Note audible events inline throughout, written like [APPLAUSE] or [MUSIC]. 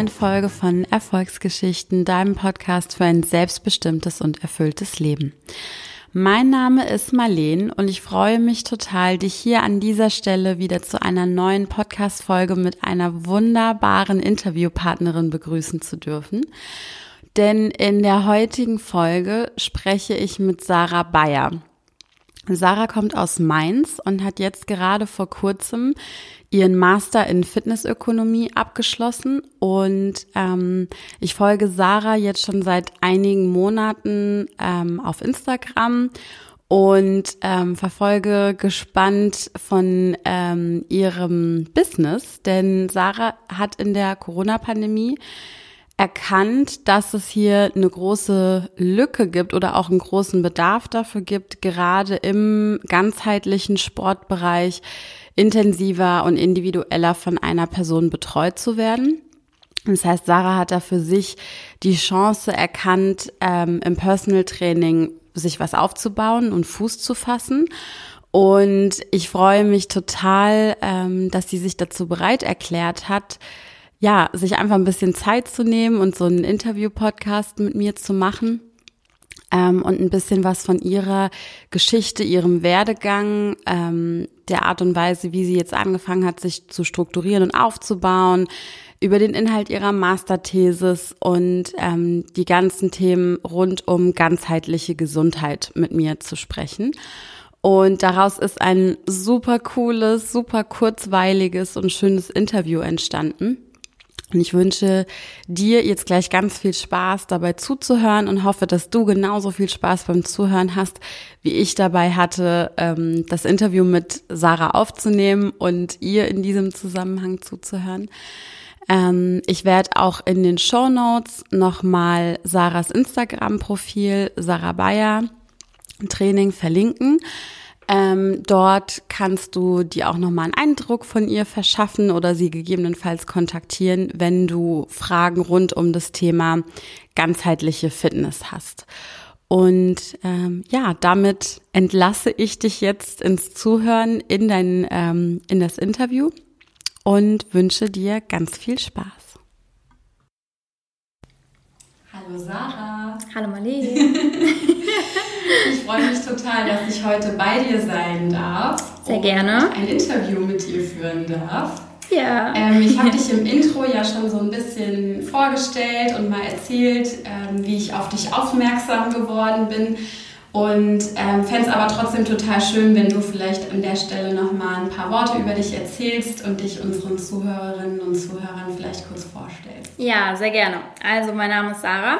neuen Folge von Erfolgsgeschichten, deinem Podcast für ein selbstbestimmtes und erfülltes Leben. Mein Name ist Marleen und ich freue mich total, dich hier an dieser Stelle wieder zu einer neuen Podcast-Folge mit einer wunderbaren Interviewpartnerin begrüßen zu dürfen. Denn in der heutigen Folge spreche ich mit Sarah Bayer. Sarah kommt aus Mainz und hat jetzt gerade vor kurzem ihren Master in Fitnessökonomie abgeschlossen und ähm, ich folge Sarah jetzt schon seit einigen Monaten ähm, auf Instagram und ähm, verfolge gespannt von ähm, ihrem Business, denn Sarah hat in der Corona-Pandemie erkannt, dass es hier eine große Lücke gibt oder auch einen großen Bedarf dafür gibt, gerade im ganzheitlichen Sportbereich intensiver und individueller von einer Person betreut zu werden. Das heißt, Sarah hat da für sich die Chance erkannt, ähm, im Personal Training sich was aufzubauen und Fuß zu fassen. Und ich freue mich total, ähm, dass sie sich dazu bereit erklärt hat, ja, sich einfach ein bisschen Zeit zu nehmen und so einen Interview-Podcast mit mir zu machen ähm, und ein bisschen was von ihrer Geschichte, ihrem Werdegang, ähm, der Art und Weise, wie sie jetzt angefangen hat, sich zu strukturieren und aufzubauen, über den Inhalt ihrer Masterthesis und ähm, die ganzen Themen rund um ganzheitliche Gesundheit mit mir zu sprechen. Und daraus ist ein super cooles, super kurzweiliges und schönes Interview entstanden. Und ich wünsche dir jetzt gleich ganz viel Spaß dabei zuzuhören und hoffe, dass du genauso viel Spaß beim Zuhören hast, wie ich dabei hatte, ähm, das Interview mit Sarah aufzunehmen und ihr in diesem Zusammenhang zuzuhören. Ähm, ich werde auch in den Show Notes nochmal Sarahs Instagram-Profil, Sarah Bayer Training verlinken. Ähm, dort kannst du dir auch nochmal einen Eindruck von ihr verschaffen oder sie gegebenenfalls kontaktieren, wenn du Fragen rund um das Thema ganzheitliche Fitness hast. Und ähm, ja, damit entlasse ich dich jetzt ins Zuhören in dein ähm, in das Interview und wünsche dir ganz viel Spaß. Hallo Sarah. Hallo Marlene. [LAUGHS] Ich freue mich total, dass ich heute bei dir sein darf. Sehr gerne. Ein Interview mit dir führen darf. Ja. Ähm, ich habe dich im Intro ja schon so ein bisschen vorgestellt und mal erzählt, ähm, wie ich auf dich aufmerksam geworden bin. Und ähm, fände es aber trotzdem total schön, wenn du vielleicht an der Stelle nochmal ein paar Worte über dich erzählst und dich unseren Zuhörerinnen und Zuhörern vielleicht kurz vorstellst. Ja, sehr gerne. Also, mein Name ist Sarah.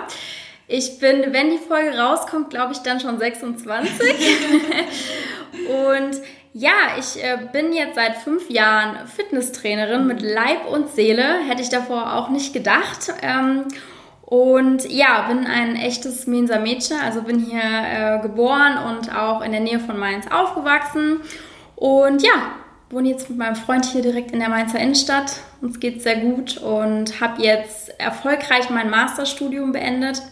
Ich bin, wenn die Folge rauskommt, glaube ich, dann schon 26. [LAUGHS] und ja, ich äh, bin jetzt seit fünf Jahren Fitnesstrainerin mit Leib und Seele. Hätte ich davor auch nicht gedacht. Ähm, und ja, bin ein echtes Mainzer Mädchen, also bin hier äh, geboren und auch in der Nähe von Mainz aufgewachsen. Und ja, wohne jetzt mit meinem Freund hier direkt in der Mainzer Innenstadt. Uns geht sehr gut und habe jetzt erfolgreich mein Masterstudium beendet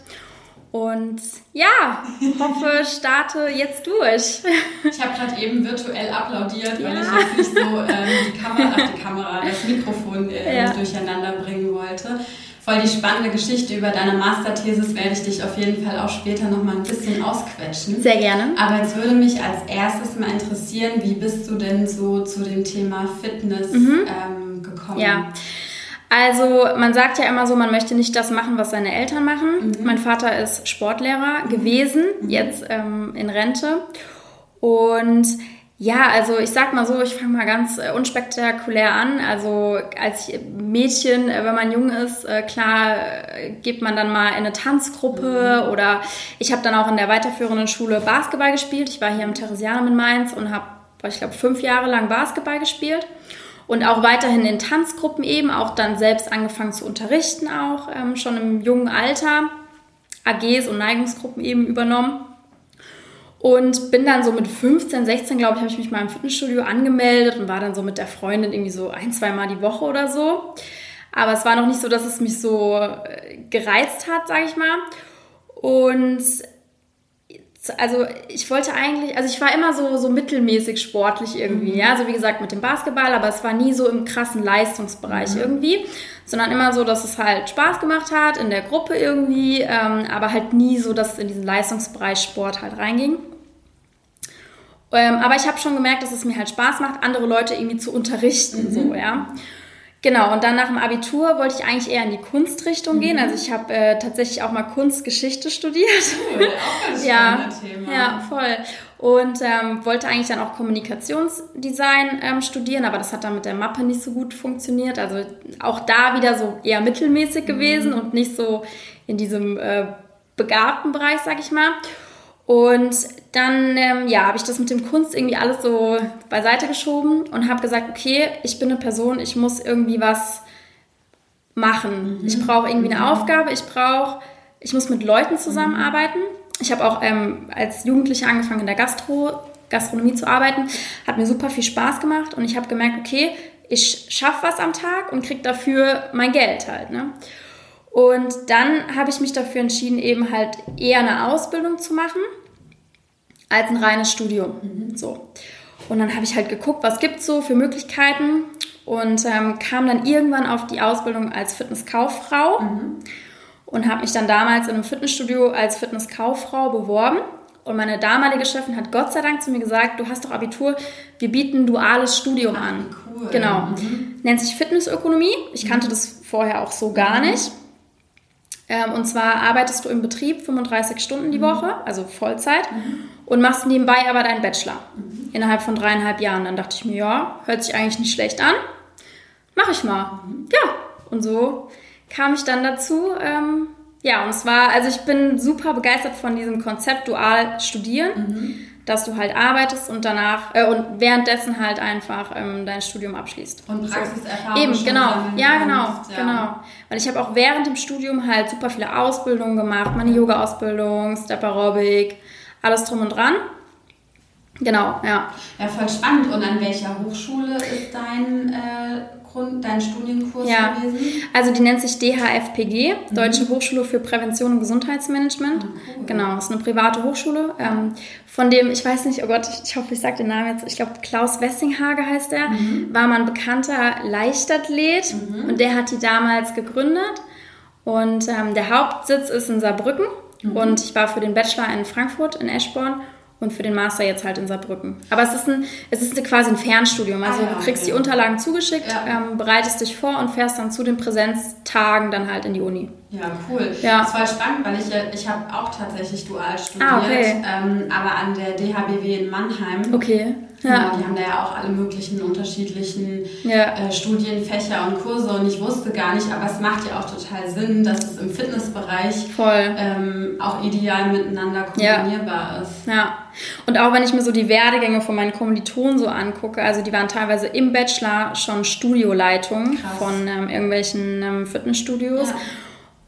und ja, hoffe, [LAUGHS] starte jetzt durch. Ich habe gerade eben virtuell applaudiert, weil ja. ich jetzt nicht so ähm, die Kamera, die Kamera, das Mikrofon äh, ja. durcheinander bringen wollte. Voll die spannende Geschichte über deine Masterthesis werde ich dich auf jeden Fall auch später noch mal ein bisschen ausquetschen. Sehr gerne. Aber jetzt würde mich als erstes mal interessieren, wie bist du denn so zu dem Thema Fitness mhm. ähm, gekommen? Ja. Also man sagt ja immer so, man möchte nicht das machen, was seine Eltern machen. Mhm. Mein Vater ist Sportlehrer mhm. gewesen, mhm. jetzt ähm, in Rente. Und ja, also ich sag mal so, ich fange mal ganz äh, unspektakulär an. Also als Mädchen, äh, wenn man jung ist, äh, klar geht man dann mal in eine Tanzgruppe mhm. oder ich habe dann auch in der weiterführenden Schule Basketball gespielt. Ich war hier im Theresianum in Mainz und habe, ich glaube, fünf Jahre lang Basketball gespielt und auch weiterhin in Tanzgruppen eben, auch dann selbst angefangen zu unterrichten, auch ähm, schon im jungen Alter, AGs und Neigungsgruppen eben übernommen. Und bin dann so mit 15, 16, glaube ich, habe ich mich mal im Fitnessstudio angemeldet und war dann so mit der Freundin irgendwie so ein, zwei Mal die Woche oder so. Aber es war noch nicht so, dass es mich so äh, gereizt hat, sage ich mal. Und also ich wollte eigentlich, also ich war immer so, so mittelmäßig sportlich irgendwie, mhm. ja, also wie gesagt mit dem Basketball, aber es war nie so im krassen Leistungsbereich mhm. irgendwie, sondern immer so, dass es halt Spaß gemacht hat in der Gruppe irgendwie, ähm, aber halt nie so, dass es in diesen Leistungsbereich Sport halt reinging. Ähm, aber ich habe schon gemerkt, dass es mir halt Spaß macht, andere Leute irgendwie zu unterrichten, mhm. so, ja. Genau, und dann nach dem Abitur wollte ich eigentlich eher in die Kunstrichtung mhm. gehen. Also ich habe äh, tatsächlich auch mal Kunstgeschichte studiert. Cool, auch ein [LAUGHS] ja, Thema. Ja, voll. Und ähm, wollte eigentlich dann auch Kommunikationsdesign ähm, studieren, aber das hat dann mit der Mappe nicht so gut funktioniert. Also auch da wieder so eher mittelmäßig mhm. gewesen und nicht so in diesem äh, begabten Bereich, sag ich mal. Und dann ähm, ja, habe ich das mit dem Kunst irgendwie alles so beiseite geschoben und habe gesagt, okay, ich bin eine Person, ich muss irgendwie was machen. Mhm. Ich brauche irgendwie eine mhm. Aufgabe, ich brauche, ich muss mit Leuten zusammenarbeiten. Ich habe auch ähm, als Jugendliche angefangen in der Gastro, Gastronomie zu arbeiten. Hat mir super viel Spaß gemacht und ich habe gemerkt, okay, ich schaffe was am Tag und kriege dafür mein Geld halt. Ne? Und dann habe ich mich dafür entschieden, eben halt eher eine Ausbildung zu machen als ein reines Studium. Mhm. So. Und dann habe ich halt geguckt, was gibt es so für Möglichkeiten und ähm, kam dann irgendwann auf die Ausbildung als Fitnesskauffrau mhm. und habe mich dann damals in einem Fitnessstudio als Fitnesskauffrau beworben. Und meine damalige Chefin hat Gott sei Dank zu mir gesagt, du hast doch Abitur, wir bieten duales Studium Ach, an. Cool. Genau. Mhm. Nennt sich Fitnessökonomie. Ich kannte mhm. das vorher auch so gar mhm. nicht. Ähm, und zwar arbeitest du im Betrieb 35 Stunden die mhm. Woche, also Vollzeit. Und machst nebenbei aber deinen Bachelor mhm. innerhalb von dreieinhalb Jahren. Dann dachte ich mir, ja, hört sich eigentlich nicht schlecht an. Mach ich mal. Mhm. Ja, und so kam ich dann dazu. Ähm, ja, und es war, also ich bin super begeistert von diesem Konzept dual studieren. Mhm dass du halt arbeitest und danach äh, und währenddessen halt einfach ähm, dein Studium abschließt. Und Praxiserfahrung. So. Eben, genau. Ja, genau, ja. genau. Weil ich habe auch während dem Studium halt super viele Ausbildungen gemacht, meine Yoga-Ausbildung, Step Aerobic, alles drum und dran. Genau, ja. Ja, voll spannend. Und an welcher Hochschule ist dein äh, Grund, dein Studienkurs ja. gewesen? Also die nennt sich DHFPG, mhm. Deutsche Hochschule für Prävention und Gesundheitsmanagement. Mhm. Genau, ist eine private Hochschule. Ähm, von dem, ich weiß nicht, oh Gott, ich, ich hoffe, ich sage den Namen jetzt, ich glaube Klaus Wessinghage heißt er, mhm. war mal ein bekannter Leichtathlet mhm. und der hat die damals gegründet. Und ähm, der Hauptsitz ist in Saarbrücken. Mhm. Und ich war für den Bachelor in Frankfurt, in Eschborn und für den Master jetzt halt in Saarbrücken. Aber es ist, ein, es ist quasi ein Fernstudium. Also ah, ja, du kriegst okay. die Unterlagen zugeschickt, ja. ähm, bereitest dich vor und fährst dann zu den Präsenztagen dann halt in die Uni. Ja, cool. Ja. Das war spannend, weil ich, ich habe auch tatsächlich dual studiert, ah, okay. ähm, aber an der DHBW in Mannheim. Okay. Ja. Genau, die haben da ja auch alle möglichen unterschiedlichen ja. äh, Studienfächer und Kurse und ich wusste gar nicht, aber es macht ja auch total Sinn, dass es im Fitnessbereich ähm, auch ideal miteinander kombinierbar ja. ist. Ja. Und auch wenn ich mir so die Werdegänge von meinen Kommilitonen so angucke, also die waren teilweise im Bachelor schon Studioleitung Krass. von ähm, irgendwelchen ähm, Fitnessstudios. Ja.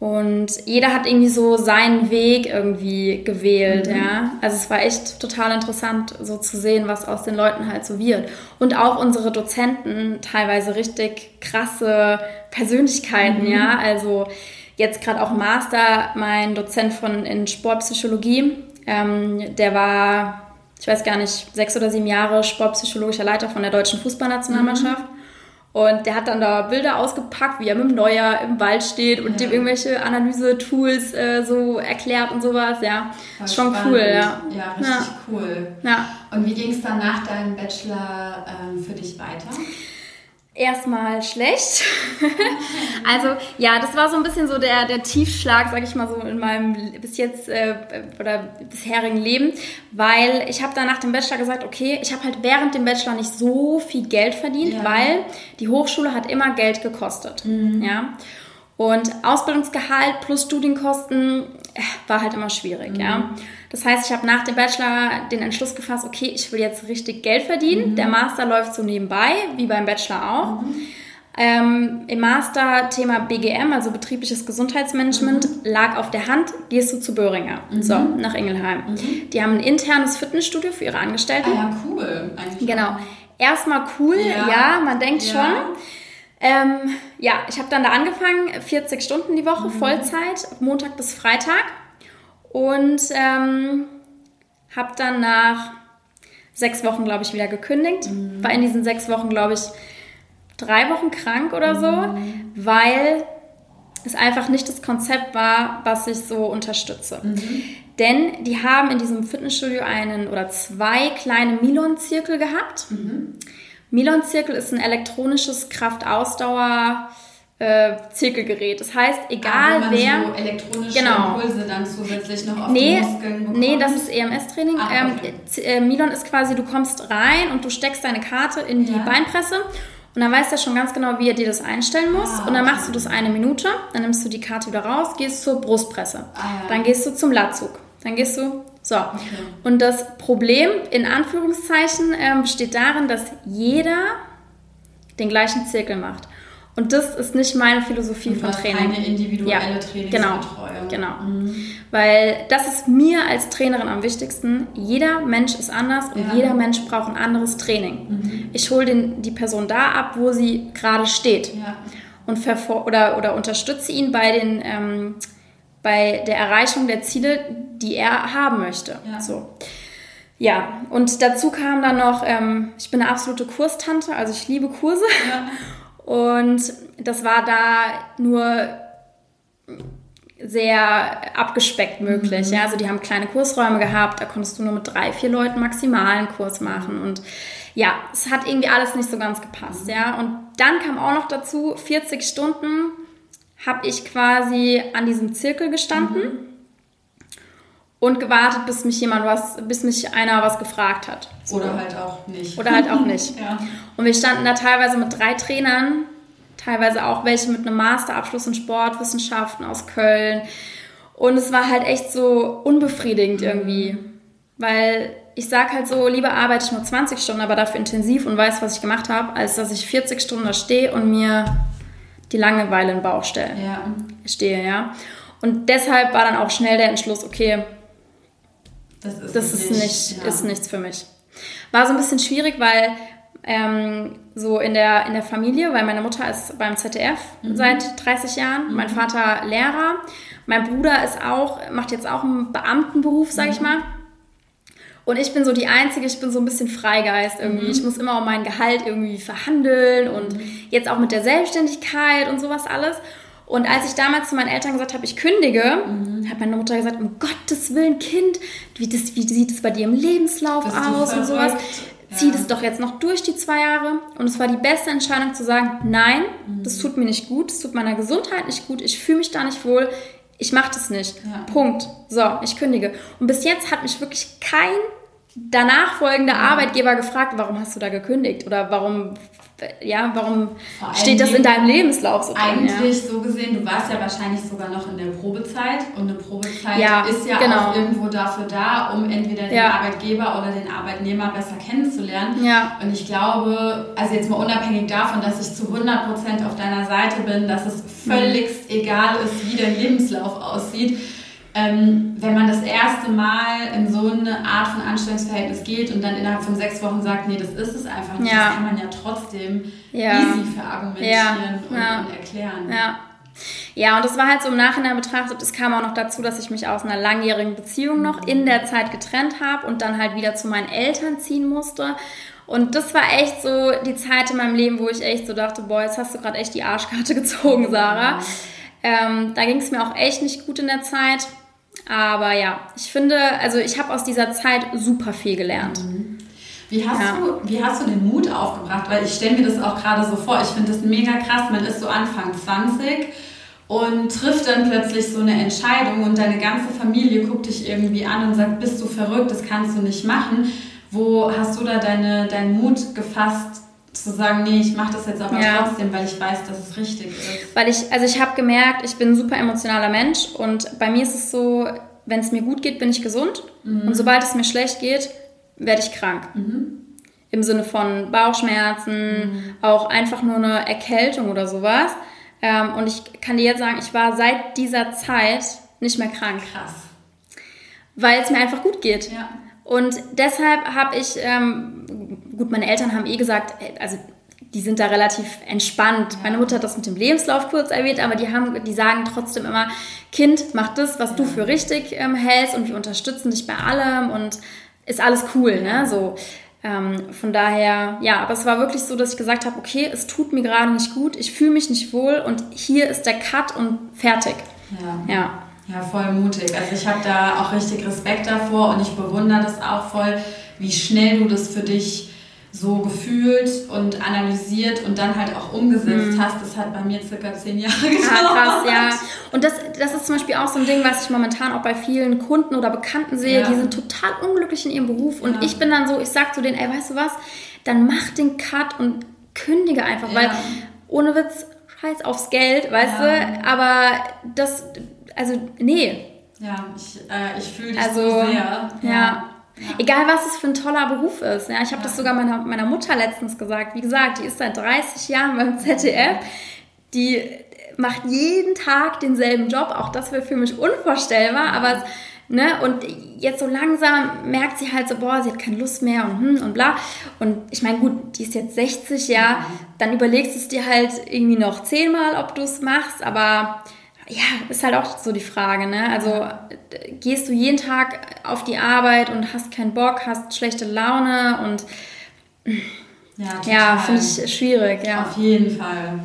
Und jeder hat irgendwie so seinen Weg irgendwie gewählt, mhm. ja. Also es war echt total interessant, so zu sehen, was aus den Leuten halt so wird. Und auch unsere Dozenten teilweise richtig krasse Persönlichkeiten, mhm. ja. Also jetzt gerade auch Master, mein Dozent von in Sportpsychologie, ähm, der war, ich weiß gar nicht, sechs oder sieben Jahre sportpsychologischer Leiter von der deutschen Fußballnationalmannschaft. Mhm. Und der hat dann da Bilder ausgepackt, wie er mit dem Neuer im Wald steht und ja. dem irgendwelche Analyse-Tools äh, so erklärt und sowas. Ja, Voll ist schon spannend. cool, ja. Ja, richtig ja. cool. Ja. Und wie ging es dann nach deinem Bachelor ähm, für dich weiter? Erstmal schlecht. [LAUGHS] also ja, das war so ein bisschen so der, der Tiefschlag, sag ich mal so, in meinem bis jetzt äh, oder bisherigen Leben, weil ich habe dann nach dem Bachelor gesagt, okay, ich habe halt während dem Bachelor nicht so viel Geld verdient, ja. weil die Hochschule hat immer Geld gekostet. Mhm. Ja. Und Ausbildungsgehalt plus Studienkosten äh, war halt immer schwierig, mhm. ja. Das heißt, ich habe nach dem Bachelor den Entschluss gefasst, okay, ich will jetzt richtig Geld verdienen. Mhm. Der Master läuft so nebenbei, wie beim Bachelor auch. Mhm. Ähm, Im Master Thema BGM, also betriebliches Gesundheitsmanagement, mhm. lag auf der Hand, gehst du zu Böhringer, mhm. so, nach Ingelheim. Mhm. Die haben ein internes Fitnessstudio für ihre Angestellten. Ah ja, cool. Eigentlich genau. Erstmal cool, ja, ja man denkt ja. schon. Ähm, ja, ich habe dann da angefangen, 40 Stunden die Woche, mhm. Vollzeit, Montag bis Freitag. Und ähm, habe dann nach sechs Wochen, glaube ich, wieder gekündigt. Mhm. War in diesen sechs Wochen, glaube ich, drei Wochen krank oder so, mhm. weil es einfach nicht das Konzept war, was ich so unterstütze. Mhm. Denn die haben in diesem Fitnessstudio einen oder zwei kleine Milon-Zirkel gehabt. Mhm. Milon-Zirkel ist ein elektronisches Kraftausdauer- äh, Zirkelgerät. Das heißt, egal ah, wer. So elektronische genau. Impulse dann zusätzlich noch auf nee, die Muskeln bekommt. Nee, das ist EMS-Training. Ah, okay. ähm, äh, Milon ist quasi, du kommst rein und du steckst deine Karte in die ja. Beinpresse und dann weiß er schon ganz genau, wie er dir das einstellen muss. Ah, und dann machst du das eine Minute, dann nimmst du die Karte wieder raus, gehst zur Brustpresse. Ah, ja. Dann gehst du zum Latzug. Dann gehst du. So. Okay. Und das Problem, in Anführungszeichen, ähm, besteht darin, dass jeder den gleichen Zirkel macht. Und das ist nicht meine Philosophie und von Training. Keine individuelle ja, Trainingsbetreuung. Genau, genau. Mhm. Weil das ist mir als Trainerin am wichtigsten. Jeder Mensch ist anders und ja. jeder Mensch braucht ein anderes Training. Mhm. Ich hole die Person da ab, wo sie gerade steht. Ja. Und oder, oder unterstütze ihn bei, den, ähm, bei der Erreichung der Ziele, die er haben möchte. Ja. So. Ja, und dazu kam dann noch, ähm, ich bin eine absolute Kurstante, also ich liebe Kurse. Ja. [LAUGHS] Und das war da nur sehr abgespeckt möglich. Mhm. Ja, also die haben kleine Kursräume gehabt, da konntest du nur mit drei, vier Leuten maximalen Kurs machen. Und ja, es hat irgendwie alles nicht so ganz gepasst. Mhm. Ja, und dann kam auch noch dazu, 40 Stunden habe ich quasi an diesem Zirkel gestanden. Mhm. Und gewartet, bis mich jemand was, bis mich einer was gefragt hat. So. Oder halt auch nicht. Oder halt auch nicht. [LAUGHS] ja. Und wir standen da teilweise mit drei Trainern teilweise auch welche mit einem Masterabschluss in Sportwissenschaften aus Köln. Und es war halt echt so unbefriedigend irgendwie, weil ich sag halt so, lieber arbeite ich nur 20 Stunden, aber dafür intensiv und weiß, was ich gemacht habe, als dass ich 40 Stunden da stehe und mir die Langeweile in den Bauch stelle. Ja. Stehe, ja. Und deshalb war dann auch schnell der Entschluss, okay, das ist, das ist, nicht, nicht ja. ist nichts für mich. War so ein bisschen schwierig, weil ähm, so in der, in der Familie, weil meine Mutter ist beim ZDF mhm. seit 30 Jahren, mhm. mein Vater Lehrer, mein Bruder ist auch, macht jetzt auch einen Beamtenberuf, sag mhm. ich mal. Und ich bin so die Einzige, ich bin so ein bisschen Freigeist irgendwie. Mhm. Ich muss immer um mein Gehalt irgendwie verhandeln und mhm. jetzt auch mit der Selbstständigkeit und sowas alles. Und als ich damals zu meinen Eltern gesagt habe, ich kündige, mhm. hat meine Mutter gesagt, um Gottes Willen, Kind, wie, das, wie sieht es bei dir im Lebenslauf Bist aus und sowas zieh ja. das doch jetzt noch durch die zwei Jahre. Und es war die beste Entscheidung zu sagen, nein, mhm. das tut mir nicht gut, das tut meiner Gesundheit nicht gut, ich fühle mich da nicht wohl, ich mache das nicht. Ja. Punkt. So, ich kündige. Und bis jetzt hat mich wirklich kein danach folgender. Arbeitgeber gefragt, warum hast du da gekündigt oder warum ja, warum steht das in deinem Lebenslauf so drin? Eigentlich ja? so gesehen, du warst ja wahrscheinlich sogar noch in der Probezeit und eine Probezeit ja, ist ja genau. auch irgendwo dafür da, um entweder den ja. Arbeitgeber oder den Arbeitnehmer besser kennenzulernen. Ja. Und ich glaube, also jetzt mal unabhängig davon, dass ich zu 100% auf deiner Seite bin, dass es völligst mhm. egal ist, wie dein Lebenslauf aussieht, ähm, wenn man das erste Mal in so eine Art von Anstellungsverhältnis geht und dann innerhalb von sechs Wochen sagt, nee, das ist es einfach nicht, ja. das kann man ja trotzdem ja. easy verargumentieren ja. Und, und, erklären. Ja. Ja, und das war halt so im Nachhinein betrachtet, es kam auch noch dazu, dass ich mich aus einer langjährigen Beziehung noch in der Zeit getrennt habe und dann halt wieder zu meinen Eltern ziehen musste. Und das war echt so die Zeit in meinem Leben, wo ich echt so dachte, boah, jetzt hast du gerade echt die Arschkarte [LAUGHS] gezogen, Sarah. Ähm, da ging es mir auch echt nicht gut in der Zeit. Aber ja, ich finde, also ich habe aus dieser Zeit super viel gelernt. Mhm. Wie hast, ja. du, wie hast du den Mut aufgebracht? Weil ich stelle mir das auch gerade so vor. Ich finde das mega krass. Man ist so Anfang 20 und trifft dann plötzlich so eine Entscheidung und deine ganze Familie guckt dich irgendwie an und sagt, bist du verrückt, das kannst du nicht machen. Wo hast du da deine, deinen Mut gefasst, zu sagen, nee, ich mache das jetzt aber ja. trotzdem, weil ich weiß, dass es richtig ist. Weil ich, also ich habe gemerkt, ich bin ein super emotionaler Mensch und bei mir ist es so, wenn es mir gut geht, bin ich gesund mhm. und sobald es mir schlecht geht, werde ich krank. Mhm. Im Sinne von Bauchschmerzen, mhm. auch einfach nur eine Erkältung oder sowas. Ähm, und ich kann dir jetzt sagen, ich war seit dieser Zeit nicht mehr krank. Krass. Weil es mir einfach gut geht. Ja. Und deshalb habe ich, ähm, gut, meine Eltern haben eh gesagt, also die sind da relativ entspannt. Meine Mutter hat das mit dem Lebenslauf kurz erwähnt, aber die, haben, die sagen trotzdem immer, Kind, mach das, was du für richtig ähm, hältst und wir unterstützen dich bei allem und ist alles cool, ne? So. Ähm, von daher, ja, aber es war wirklich so, dass ich gesagt habe, okay, es tut mir gerade nicht gut, ich fühle mich nicht wohl und hier ist der Cut und fertig. Ja. Ja, ja voll mutig. Also ich habe da auch richtig Respekt davor und ich bewundere das auch voll, wie schnell du das für dich so gefühlt und analysiert und dann halt auch umgesetzt mhm. hast, das hat bei mir circa zehn Jahre gedauert. Ja, krass, ja. [LAUGHS] Und das, das ist zum Beispiel auch so ein Ding, was ich momentan auch bei vielen Kunden oder Bekannten sehe, ja. die sind total unglücklich in ihrem Beruf und ja. ich bin dann so, ich sag zu denen, ey, weißt du was, dann mach den Cut und kündige einfach, ja. weil ohne Witz, scheiß aufs Geld, weißt du, aber das, also, nee. Ja, ich, äh, ich fühle dich also, so sehr. ja. Ja. Egal, was es für ein toller Beruf ist. Ja, ich habe das sogar meiner, meiner Mutter letztens gesagt. Wie gesagt, die ist seit 30 Jahren beim ZDF. Die macht jeden Tag denselben Job. Auch das wäre für mich unvorstellbar. Aber Ne? Und jetzt so langsam merkt sie halt so, boah, sie hat keine Lust mehr und hm und bla. Und ich meine, gut, die ist jetzt 60, ja, dann überlegst du es dir halt irgendwie noch zehnmal, ob du es machst, aber ja, ist halt auch so die Frage, ne? Also gehst du jeden Tag auf die Arbeit und hast keinen Bock, hast schlechte Laune und ja, ja finde ich schwierig, ja. Auf jeden Fall.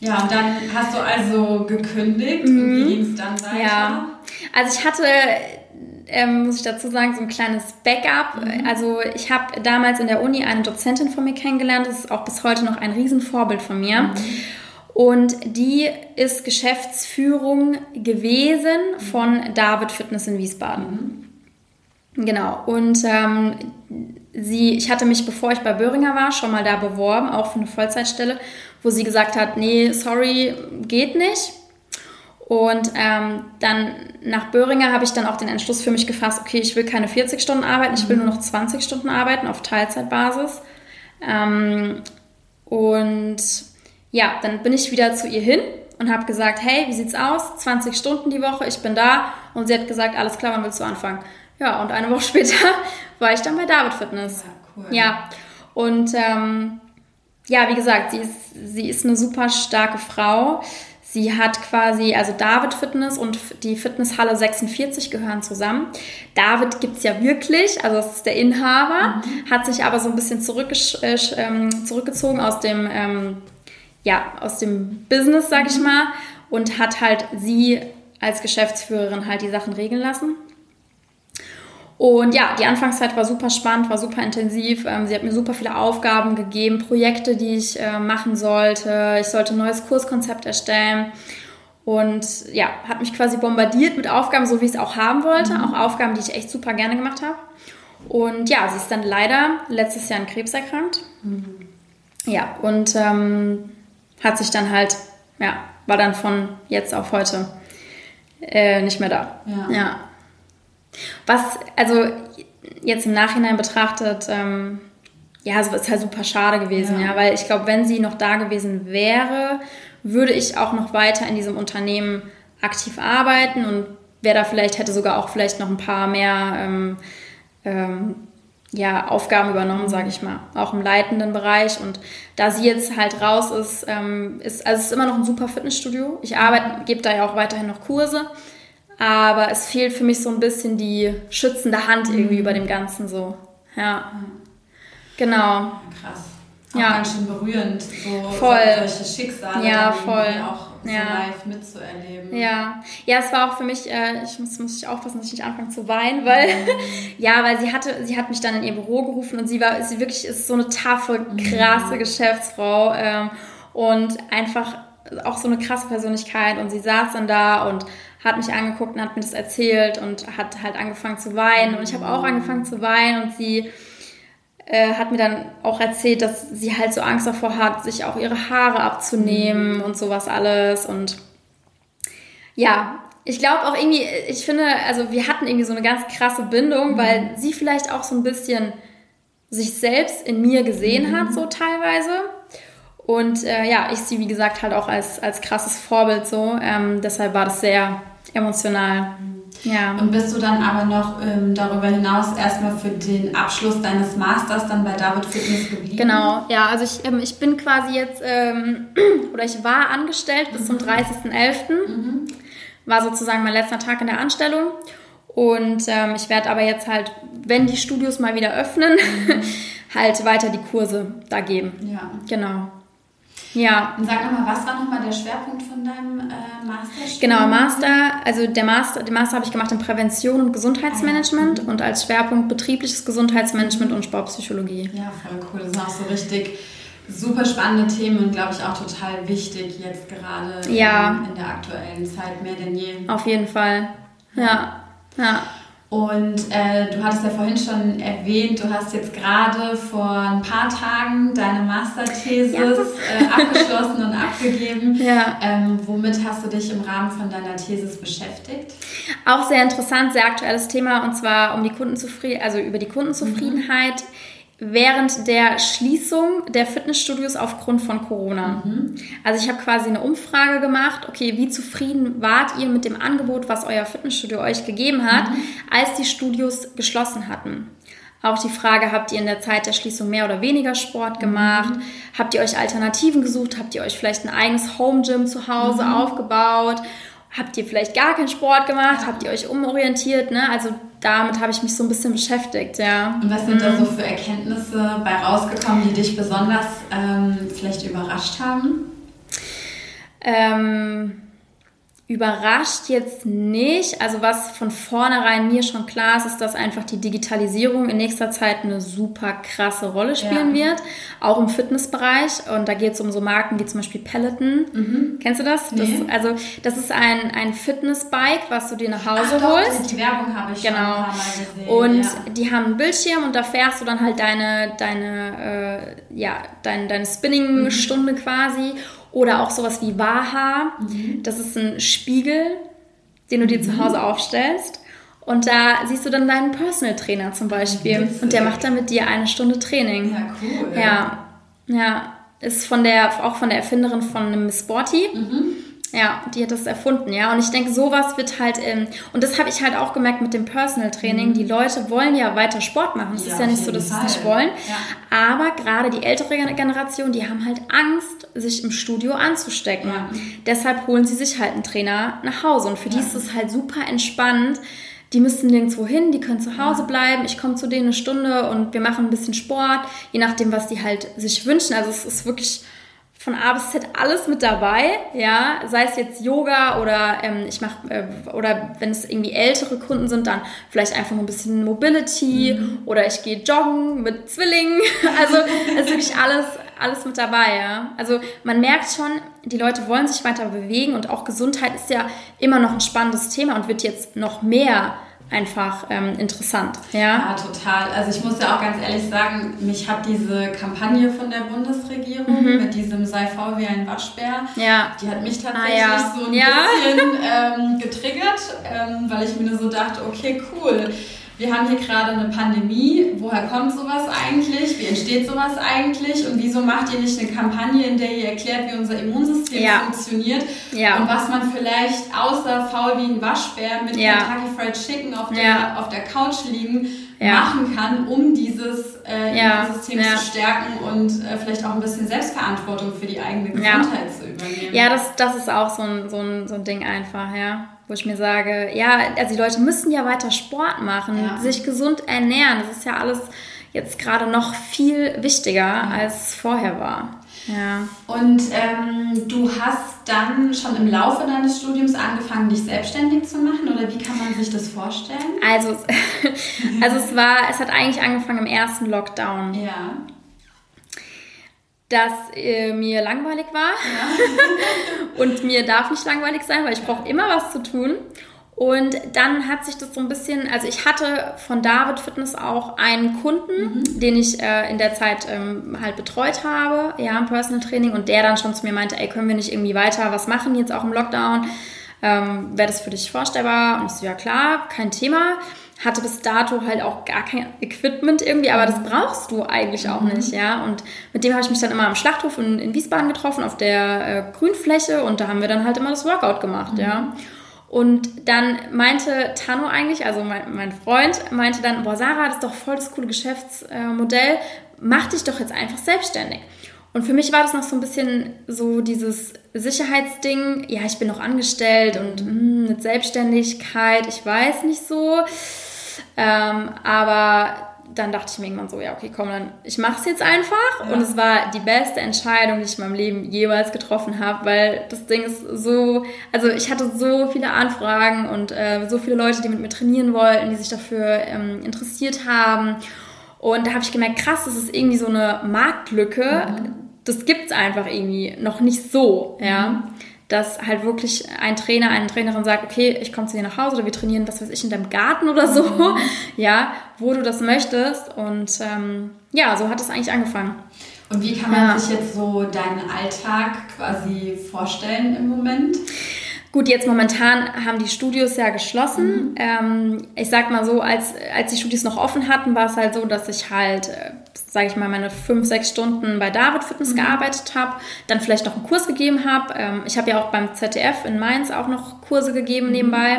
Ja, und dann hast du also gekündigt mhm. und wie ging es dann weiter? Ja, also ich hatte ähm, muss ich dazu sagen, so ein kleines Backup. Mhm. Also ich habe damals in der Uni eine Dozentin von mir kennengelernt, das ist auch bis heute noch ein Riesenvorbild von mir. Mhm. Und die ist Geschäftsführung gewesen von David Fitness in Wiesbaden. Mhm. Genau. Und ähm, sie, ich hatte mich, bevor ich bei Böhringer war, schon mal da beworben, auch für eine Vollzeitstelle, wo sie gesagt hat, nee, sorry, geht nicht. Und ähm, dann nach Böhringer habe ich dann auch den Entschluss für mich gefasst, okay, ich will keine 40 Stunden arbeiten, ich will mhm. nur noch 20 Stunden arbeiten auf Teilzeitbasis. Ähm, und ja, dann bin ich wieder zu ihr hin und habe gesagt, hey, wie sieht's aus? 20 Stunden die Woche, ich bin da. Und sie hat gesagt, alles klar, wann willst du anfangen? Ja, und eine [LAUGHS] Woche später war ich dann bei David Fitness. Ja, cool. Ja, und ähm, ja, wie gesagt, sie ist, sie ist eine super starke Frau. Sie hat quasi, also David Fitness und die Fitnesshalle 46 gehören zusammen. David gibt's ja wirklich, also das ist der Inhaber, mhm. hat sich aber so ein bisschen äh, ähm, zurückgezogen aus dem ähm, ja, aus dem Business, sag ich mal, und hat halt sie als Geschäftsführerin halt die Sachen regeln lassen. Und ja, die Anfangszeit war super spannend, war super intensiv. Ähm, sie hat mir super viele Aufgaben gegeben, Projekte, die ich äh, machen sollte. Ich sollte ein neues Kurskonzept erstellen. Und ja, hat mich quasi bombardiert mit Aufgaben, so wie ich es auch haben wollte. Mhm. Auch Aufgaben, die ich echt super gerne gemacht habe. Und ja, sie ist dann leider letztes Jahr an Krebs erkrankt. Mhm. Ja, und ähm, hat sich dann halt, ja, war dann von jetzt auf heute äh, nicht mehr da. Ja. ja. Was, also jetzt im Nachhinein betrachtet, ähm, ja, es ist halt super schade gewesen, ja, ja weil ich glaube, wenn sie noch da gewesen wäre, würde ich auch noch weiter in diesem Unternehmen aktiv arbeiten und wäre da vielleicht, hätte sogar auch vielleicht noch ein paar mehr ähm, ähm, ja, Aufgaben übernommen, sage ich mal, auch im leitenden Bereich. Und da sie jetzt halt raus ist, ähm, ist also es ist immer noch ein super Fitnessstudio. Ich arbeite, gebe da ja auch weiterhin noch Kurse, aber es fehlt für mich so ein bisschen die schützende Hand irgendwie mhm. über dem Ganzen so. Ja, genau. Krass. Auch ja. ganz schön berührend, so, voll. solche Schicksale ja, voll. auch so ja. live mitzuerleben. Ja, ja, es war auch für mich, äh, ich muss, muss ich aufpassen, dass ich nicht anfange zu weinen, weil, mhm. [LAUGHS] ja, weil sie hatte, sie hat mich dann in ihr Büro gerufen und sie war, sie wirklich ist so eine taffe, krasse mhm. Geschäftsfrau ähm, und einfach auch so eine krasse Persönlichkeit und sie saß dann da und hat mich angeguckt und hat mir das erzählt und hat halt angefangen zu weinen und ich habe auch angefangen zu weinen und sie äh, hat mir dann auch erzählt, dass sie halt so Angst davor hat, sich auch ihre Haare abzunehmen mhm. und sowas alles. Und ja, ich glaube auch irgendwie, ich finde, also wir hatten irgendwie so eine ganz krasse Bindung, mhm. weil sie vielleicht auch so ein bisschen sich selbst in mir gesehen mhm. hat, so teilweise. Und äh, ja, ich sie, wie gesagt, halt auch als, als krasses Vorbild so. Ähm, deshalb war das sehr emotional. Mhm. Ja. Und bist du dann aber noch ähm, darüber hinaus erstmal für den Abschluss deines Masters dann bei David Fitness geblieben? Genau, ja, also ich, ähm, ich bin quasi jetzt, ähm, [CLEARS THROAT] oder ich war angestellt bis zum 30.11. Mhm. mhm. War sozusagen mein letzter Tag in der Anstellung. Und ähm, ich werde aber jetzt halt wenn die Studios mal wieder öffnen, mhm. [LAUGHS] halt weiter die Kurse da geben. Ja. Genau. Ja. Und sag nochmal, was war nochmal der Schwerpunkt von deinem äh, Master? Genau, Master, also der Master, den Master habe ich gemacht in Prävention und Gesundheitsmanagement mhm. und als Schwerpunkt betriebliches Gesundheitsmanagement und Sportpsychologie. Ja, voll cool. Das ist auch so richtig super spannende Themen und glaube ich auch total wichtig jetzt gerade ja. in, in der aktuellen Zeit mehr denn je. Auf jeden Fall. Ja. Ja. Und äh, du hattest ja vorhin schon erwähnt, du hast jetzt gerade vor ein paar Tagen deine Masterthesis ja. äh, abgeschlossen und abgegeben. [LAUGHS] Ja. Ähm, womit hast du dich im Rahmen von deiner Thesis beschäftigt? Auch sehr interessant, sehr aktuelles Thema und zwar um die Kundenzufriedenheit, also über die Kundenzufriedenheit. Mhm während der Schließung der Fitnessstudios aufgrund von Corona. Mhm. Also ich habe quasi eine Umfrage gemacht, okay, wie zufrieden wart ihr mit dem Angebot, was euer Fitnessstudio euch gegeben hat, mhm. als die Studios geschlossen hatten? Auch die Frage, habt ihr in der Zeit der Schließung mehr oder weniger Sport mhm. gemacht? Mhm. Habt ihr euch Alternativen gesucht? Habt ihr euch vielleicht ein eigenes Home Gym zu Hause mhm. aufgebaut? Habt ihr vielleicht gar keinen Sport gemacht? Habt ihr euch umorientiert? Ne? Also damit habe ich mich so ein bisschen beschäftigt, ja. Und was sind mhm. da so für Erkenntnisse bei rausgekommen, die dich besonders ähm, vielleicht überrascht haben? Ähm, überrascht jetzt nicht. Also was von vornherein mir schon klar ist, ist, dass einfach die Digitalisierung in nächster Zeit eine super krasse Rolle spielen ja. wird, auch im Fitnessbereich. Und da geht es um so Marken wie zum Beispiel Peloton. Mhm. Kennst du das? Nee. das? Also das ist ein, ein Fitnessbike, was du dir nach Hause Ach, holst. Doch, die Werbung habe ich genau. schon ein paar Mal gesehen. Und ja. die haben einen Bildschirm und da fährst du dann halt deine, deine, äh, ja, dein, deine Spinning-Stunde mhm. quasi. Oder auch sowas wie Waha. Mhm. Das ist ein Spiegel, den du dir mhm. zu Hause aufstellst. Und da siehst du dann deinen Personal Trainer zum Beispiel. Witzig. Und der macht dann mit dir eine Stunde Training. Ja, cool. Ja, ja. Ist von der, auch von der Erfinderin von Miss Sporty. Mhm. Ja, die hat das erfunden, ja. Und ich denke, sowas wird halt, ähm, und das habe ich halt auch gemerkt mit dem Personal Training. Mhm. Die Leute wollen ja weiter Sport machen. Es ja, ist ja nicht so, dass sie es nicht wollen. Ja. Aber gerade die ältere Generation, die haben halt Angst, sich im Studio anzustecken. Ja. Deshalb holen sie sich halt einen Trainer nach Hause. Und für die ist es halt super entspannt. Die müssen nirgendwo hin, die können zu Hause bleiben. Ich komme zu denen eine Stunde und wir machen ein bisschen Sport, je nachdem, was die halt sich wünschen. Also es ist wirklich von A bis Z alles mit dabei, ja, sei es jetzt Yoga oder ähm, ich mache äh, oder wenn es irgendwie ältere Kunden sind, dann vielleicht einfach ein bisschen Mobility mhm. oder ich gehe joggen mit Zwillingen, [LAUGHS] also es ist wirklich alles alles mit dabei, ja. Also man merkt schon, die Leute wollen sich weiter bewegen und auch Gesundheit ist ja immer noch ein spannendes Thema und wird jetzt noch mehr einfach ähm, interessant. Ja? ja, total. Also ich muss ja auch ganz ehrlich sagen, mich hat diese Kampagne von der Bundesregierung mhm. mit diesem sei faul wie ein Waschbär, ja. die hat mich tatsächlich ah, ja. so ein bisschen ähm, getriggert, ähm, weil ich mir nur so dachte, okay, cool wir haben hier gerade eine Pandemie, woher kommt sowas eigentlich, wie entsteht sowas eigentlich? Und wieso macht ihr nicht eine Kampagne, in der ihr erklärt, wie unser Immunsystem ja. funktioniert ja. und was man vielleicht außer faul wie ein Waschbär mit ja. Kentucky Fried Chicken auf der, auf der Couch liegen machen kann, um dieses äh, Immunsystem zu stärken und äh, vielleicht auch ein bisschen Selbstverantwortung für die eigene Gesundheit zu übernehmen. Ja, das, das ist auch so ein, so, ein, so ein Ding einfach, ja wo ich mir sage, ja, also die Leute müssen ja weiter Sport machen, ja. sich gesund ernähren. Das ist ja alles jetzt gerade noch viel wichtiger, als es vorher war. Ja. Und ähm, du hast dann schon im Laufe deines Studiums angefangen, dich selbstständig zu machen oder wie kann man sich das vorstellen? Also, [LAUGHS] also es war, es hat eigentlich angefangen im ersten Lockdown. Ja dass äh, mir langweilig war. Ja. [LAUGHS] und mir darf nicht langweilig sein, weil ich brauche immer was zu tun. Und dann hat sich das so ein bisschen, also ich hatte von David Fitness auch einen Kunden, mhm. den ich äh, in der Zeit ähm, halt betreut habe, ja, im Personal Training, und der dann schon zu mir meinte, ey, können wir nicht irgendwie weiter was machen, jetzt auch im Lockdown? Ähm, Wäre das für dich vorstellbar? Und ich so, ja klar, kein Thema hatte bis dato halt auch gar kein Equipment irgendwie, aber das brauchst du eigentlich auch mhm. nicht, ja. Und mit dem habe ich mich dann immer am Schlachthof in, in Wiesbaden getroffen, auf der äh, Grünfläche und da haben wir dann halt immer das Workout gemacht, mhm. ja. Und dann meinte Tano eigentlich, also mein, mein, Freund, meinte dann, boah, Sarah, das ist doch voll das coole Geschäftsmodell, mach dich doch jetzt einfach selbstständig. Und für mich war das noch so ein bisschen so dieses Sicherheitsding, ja, ich bin noch angestellt und mh, hm, mit Selbstständigkeit, ich weiß nicht so. Ähm, aber dann dachte ich mir irgendwann so, ja, okay, komm, dann ich mache es jetzt einfach. Ja. Und es war die beste Entscheidung, die ich in meinem Leben jeweils getroffen habe, weil das Ding ist so, also ich hatte so viele Anfragen und äh, so viele Leute, die mit mir trainieren wollten, die sich dafür ähm, interessiert haben. Und da habe ich gemerkt, krass, das ist irgendwie so eine Marktlücke. Mhm. Das gibt's einfach irgendwie noch nicht so, ja. Mhm dass halt wirklich ein Trainer, eine Trainerin sagt, okay, ich komme zu dir nach Hause oder wir trainieren, was weiß ich, in deinem Garten oder so, mhm. [LAUGHS] ja, wo du das möchtest. Und ähm, ja, so hat es eigentlich angefangen. Und wie kann man ja. sich jetzt so deinen Alltag quasi vorstellen im Moment? Gut, jetzt momentan haben die Studios ja geschlossen. Mhm. Ähm, ich sag mal so, als, als die Studios noch offen hatten, war es halt so, dass ich halt, äh, sage ich mal, meine fünf, sechs Stunden bei David Fitness mhm. gearbeitet habe, dann vielleicht noch einen Kurs gegeben habe. Ähm, ich habe ja auch beim ZDF in Mainz auch noch Kurse gegeben mhm. nebenbei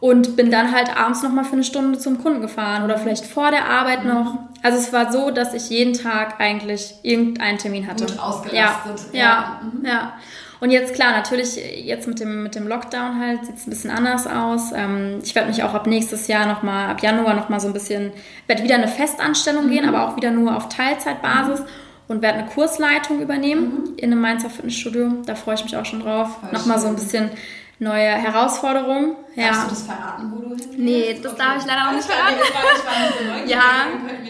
und bin dann halt abends noch mal für eine Stunde zum Kunden gefahren oder vielleicht vor der Arbeit mhm. noch. Also es war so, dass ich jeden Tag eigentlich irgendeinen Termin hatte. Gut ausgelastet. Ja, ja. ja. Mhm. ja. Und jetzt klar, natürlich jetzt mit dem, mit dem Lockdown halt sieht es ein bisschen anders aus. Ähm, ich werde mich auch ab nächstes Jahr nochmal, ab Januar nochmal so ein bisschen, werde wieder eine Festanstellung mhm. gehen, aber auch wieder nur auf Teilzeitbasis. Mhm. Und werde eine Kursleitung übernehmen mhm. in einem Mainzer Fitnessstudio. Da freue ich mich auch schon drauf. Nochmal so ein bisschen neue Herausforderungen. Ja. Darfst du das verraten, wo du hin Nee, das okay. darf ich leider noch nicht verraten. ja,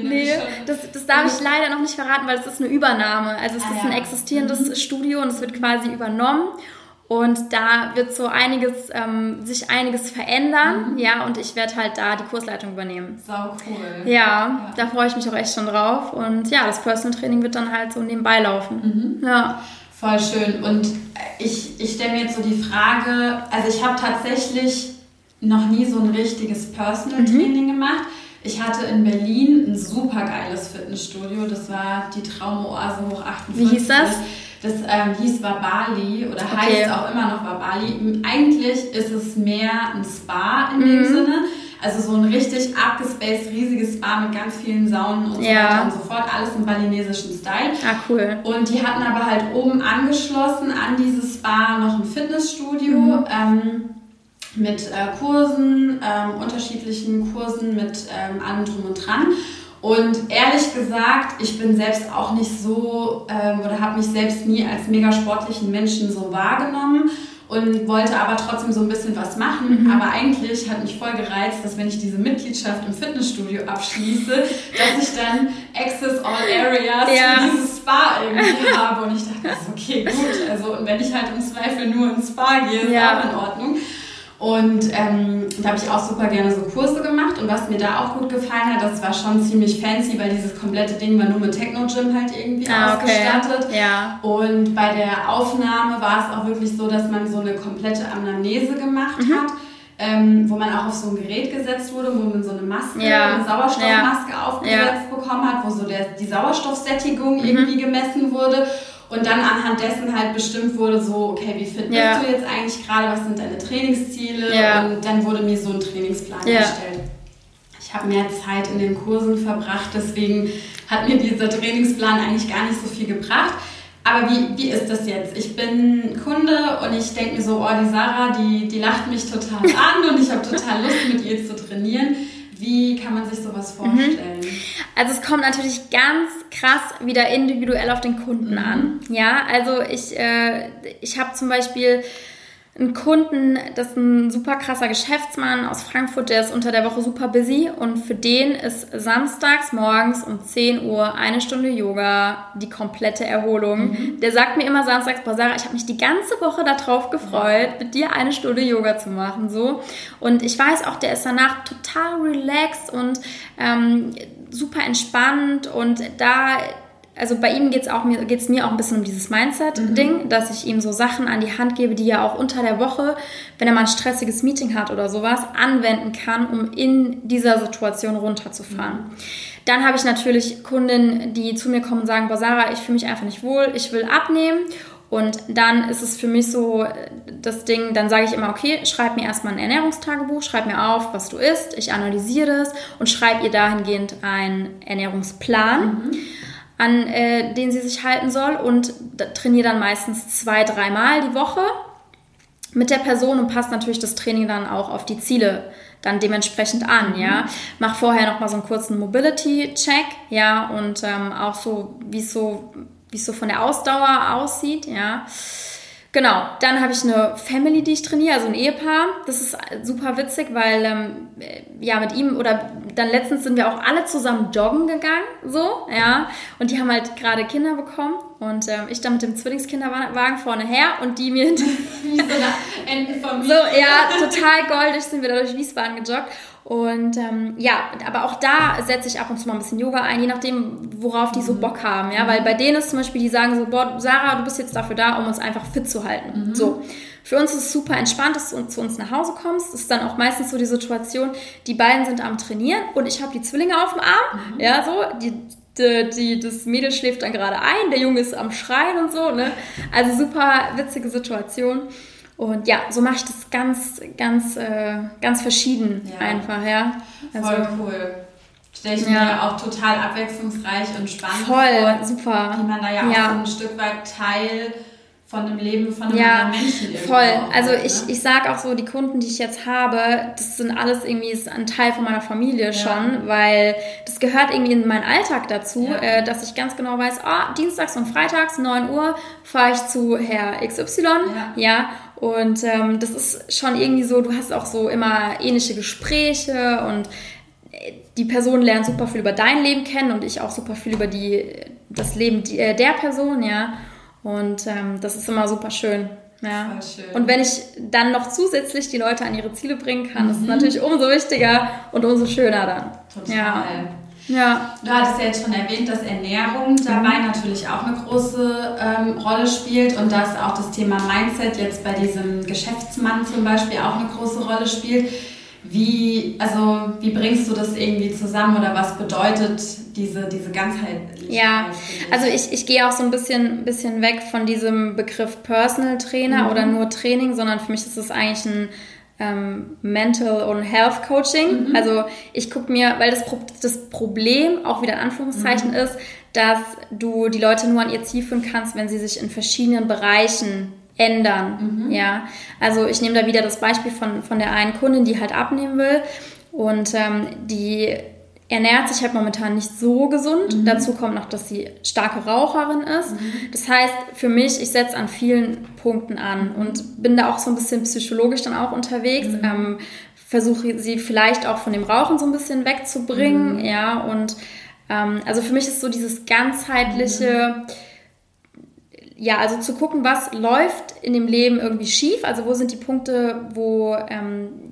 nee, das, das darf ich leider noch nicht verraten, weil es ist eine Übernahme. Also es ah, ist ein existierendes mhm. Studio und es wird quasi übernommen. Und da wird so einiges, ähm, sich einiges verändern, mhm. ja, und ich werde halt da die Kursleitung übernehmen. Sau cool. Ja, ja, da freue ich mich auch echt schon drauf. Und ja, das Personal Training wird dann halt so nebenbei laufen. Mhm. Ja. Voll schön. Und ich, ich stelle mir jetzt so die Frage, also ich habe tatsächlich noch nie so ein richtiges Personal Training mhm. gemacht. Ich hatte in Berlin ein super geiles Fitnessstudio. Das war die Traumoase hoch 58. Wie hieß das? Das ähm, hieß Babali oder okay. heißt auch immer noch Babali. Eigentlich ist es mehr ein Spa in mhm. dem Sinne. Also so ein richtig abgespaced, riesiges Spa mit ganz vielen Saunen und so ja. weiter und so fort. Alles im balinesischen Style. Ah, cool. Und die hatten aber halt oben angeschlossen an dieses Spa noch ein Fitnessstudio. Mhm. Ähm, mit äh, Kursen, ähm, unterschiedlichen Kursen, mit ähm, allem drum und dran. Und ehrlich gesagt, ich bin selbst auch nicht so ähm, oder habe mich selbst nie als mega sportlichen Menschen so wahrgenommen und wollte aber trotzdem so ein bisschen was machen. Mhm. Aber eigentlich hat mich voll gereizt, dass wenn ich diese Mitgliedschaft im Fitnessstudio abschließe, [LAUGHS] dass ich dann Access All Areas ja. für dieses Spa irgendwie habe. Und ich dachte, okay, gut. Also, und wenn ich halt im Zweifel nur ins Spa gehe, ist ja. auch in Ordnung. Und ähm, da habe ich auch super gerne so Kurse gemacht. Und was mir da auch gut gefallen hat, das war schon ziemlich fancy, weil dieses komplette Ding war nur mit Techno-Gym halt irgendwie ah, ausgestattet. Okay. Ja. Und bei der Aufnahme war es auch wirklich so, dass man so eine komplette Anamnese gemacht mhm. hat. Ähm, wo man auch auf so ein Gerät gesetzt wurde, wo man so eine Maske, ja. eine Sauerstoffmaske ja. aufgesetzt ja. bekommen hat, wo so der, die Sauerstoffsättigung mhm. irgendwie gemessen wurde und dann anhand dessen halt bestimmt wurde, so, okay, wie fit ja. bist du jetzt eigentlich gerade, was sind deine Trainingsziele? Ja. Und dann wurde mir so ein Trainingsplan ja. erstellt. Ich habe mehr Zeit in den Kursen verbracht, deswegen hat mir dieser Trainingsplan eigentlich gar nicht so viel gebracht. Aber wie, wie ist das jetzt? Ich bin Kunde und ich denke mir so, oh, die Sarah, die, die lacht mich total an und ich habe total Lust, mit ihr zu trainieren. Wie kann man sich sowas mhm. vorstellen? Also es kommt natürlich ganz krass wieder individuell auf den Kunden mhm. an. Ja, also ich, äh, ich habe zum Beispiel einen Kunden, das ist ein super krasser Geschäftsmann aus Frankfurt, der ist unter der Woche super busy und für den ist samstags morgens um 10 Uhr eine Stunde Yoga die komplette Erholung. Mhm. Der sagt mir immer samstags, boah Sarah, ich habe mich die ganze Woche darauf gefreut, mit dir eine Stunde Yoga zu machen. so Und ich weiß auch, der ist danach total relaxed und ähm, super entspannt und da also bei ihm geht es auch mir, geht's mir auch ein bisschen um dieses Mindset-Ding, mhm. dass ich ihm so Sachen an die Hand gebe, die er auch unter der Woche, wenn er mal ein stressiges Meeting hat oder sowas, anwenden kann, um in dieser Situation runterzufahren. Mhm. Dann habe ich natürlich Kundinnen, die zu mir kommen und sagen, boah Sarah, ich fühle mich einfach nicht wohl, ich will abnehmen. Und dann ist es für mich so das Ding, dann sage ich immer, okay, schreib mir erstmal ein Ernährungstagebuch, schreib mir auf, was du isst, ich analysiere das und schreib ihr dahingehend einen Ernährungsplan. Mhm an äh, den sie sich halten soll und trainiere dann meistens zwei, dreimal die Woche mit der Person und passt natürlich das Training dann auch auf die Ziele dann dementsprechend an, mhm. ja. Mach vorher noch mal so einen kurzen Mobility-Check, ja, und ähm, auch so, wie es so, wie es so von der Ausdauer aussieht, ja. Genau, dann habe ich eine Family, die ich trainiere, also ein Ehepaar. Das ist super witzig, weil ähm, ja mit ihm oder dann letztens sind wir auch alle zusammen joggen gegangen, so ja. Und die haben halt gerade Kinder bekommen und ähm, ich dann mit dem Zwillingskinderwagen vorne her und die mir [LAUGHS] wie so. So ja, total goldig sind wir da durch Wiesbaden gejoggt und ähm, ja, aber auch da setze ich ab und zu mal ein bisschen Yoga ein, je nachdem, worauf die so mhm. Bock haben. Ja, weil bei denen ist zum Beispiel, die sagen so, boah, Sarah, du bist jetzt dafür da, um uns einfach fit zu halten. Mhm. So. Für uns ist es super entspannt, dass du zu uns nach Hause kommst. Das ist dann auch meistens so die Situation, die beiden sind am Trainieren und ich habe die Zwillinge auf dem Arm. Mhm. Ja, so, die, die, die, das Mädel schläft dann gerade ein, der Junge ist am Schreien und so. Ne? Also super witzige Situation. Und ja, so mache ich das ganz, ganz, äh, ganz verschieden ja. einfach, ja. Also, Voll cool. Stelle ich ja. mir auch total abwechslungsreich und spannend Voll, vor. super. Wie man da ja, ja, auch so ein Stück weit Teil von dem Leben von einem ja, anderen Menschen voll. Auch also ich, ne? ich sage auch so, die Kunden, die ich jetzt habe, das sind alles irgendwie ist ein Teil von meiner Familie ja. schon, weil das gehört irgendwie in meinen Alltag dazu, ja. äh, dass ich ganz genau weiß, oh, dienstags und freitags, 9 Uhr, fahre ich zu Herr XY, ja und ähm, das ist schon irgendwie so, du hast auch so immer ähnliche Gespräche und äh, die Person lernt super viel über dein Leben kennen und ich auch super viel über die, das Leben äh, der Person, ja. Und ähm, das ist immer super schön. Ja. Und wenn ich dann noch zusätzlich die Leute an ihre Ziele bringen kann, mhm. ist natürlich umso wichtiger und umso schöner dann. Total. Ja. Ja. Du hattest ja jetzt schon erwähnt, dass Ernährung dabei mhm. natürlich auch eine große ähm, Rolle spielt und dass auch das Thema Mindset jetzt bei diesem Geschäftsmann zum Beispiel auch eine große Rolle spielt. Wie, also, wie bringst du das irgendwie zusammen oder was bedeutet diese, diese Ganzheitlichkeit? Ja, also ich, ich gehe auch so ein bisschen, bisschen weg von diesem Begriff Personal Trainer mhm. oder nur Training, sondern für mich ist es eigentlich ein ähm, Mental und Health Coaching. Mhm. Also ich gucke mir, weil das, Pro das Problem auch wieder in Anführungszeichen mhm. ist, dass du die Leute nur an ihr Ziel führen kannst, wenn sie sich in verschiedenen Bereichen ändern. Mhm. Ja, also ich nehme da wieder das Beispiel von, von der einen Kundin, die halt abnehmen will und ähm, die ernährt sich halt momentan nicht so gesund. Mhm. Dazu kommt noch, dass sie starke Raucherin ist. Mhm. Das heißt, für mich, ich setze an vielen Punkten an und bin da auch so ein bisschen psychologisch dann auch unterwegs. Mhm. Ähm, versuche sie vielleicht auch von dem Rauchen so ein bisschen wegzubringen. Mhm. Ja, und ähm, also für mich ist so dieses ganzheitliche mhm. ja, also zu gucken, was läuft in dem Leben irgendwie schief, also wo sind die Punkte, wo ähm,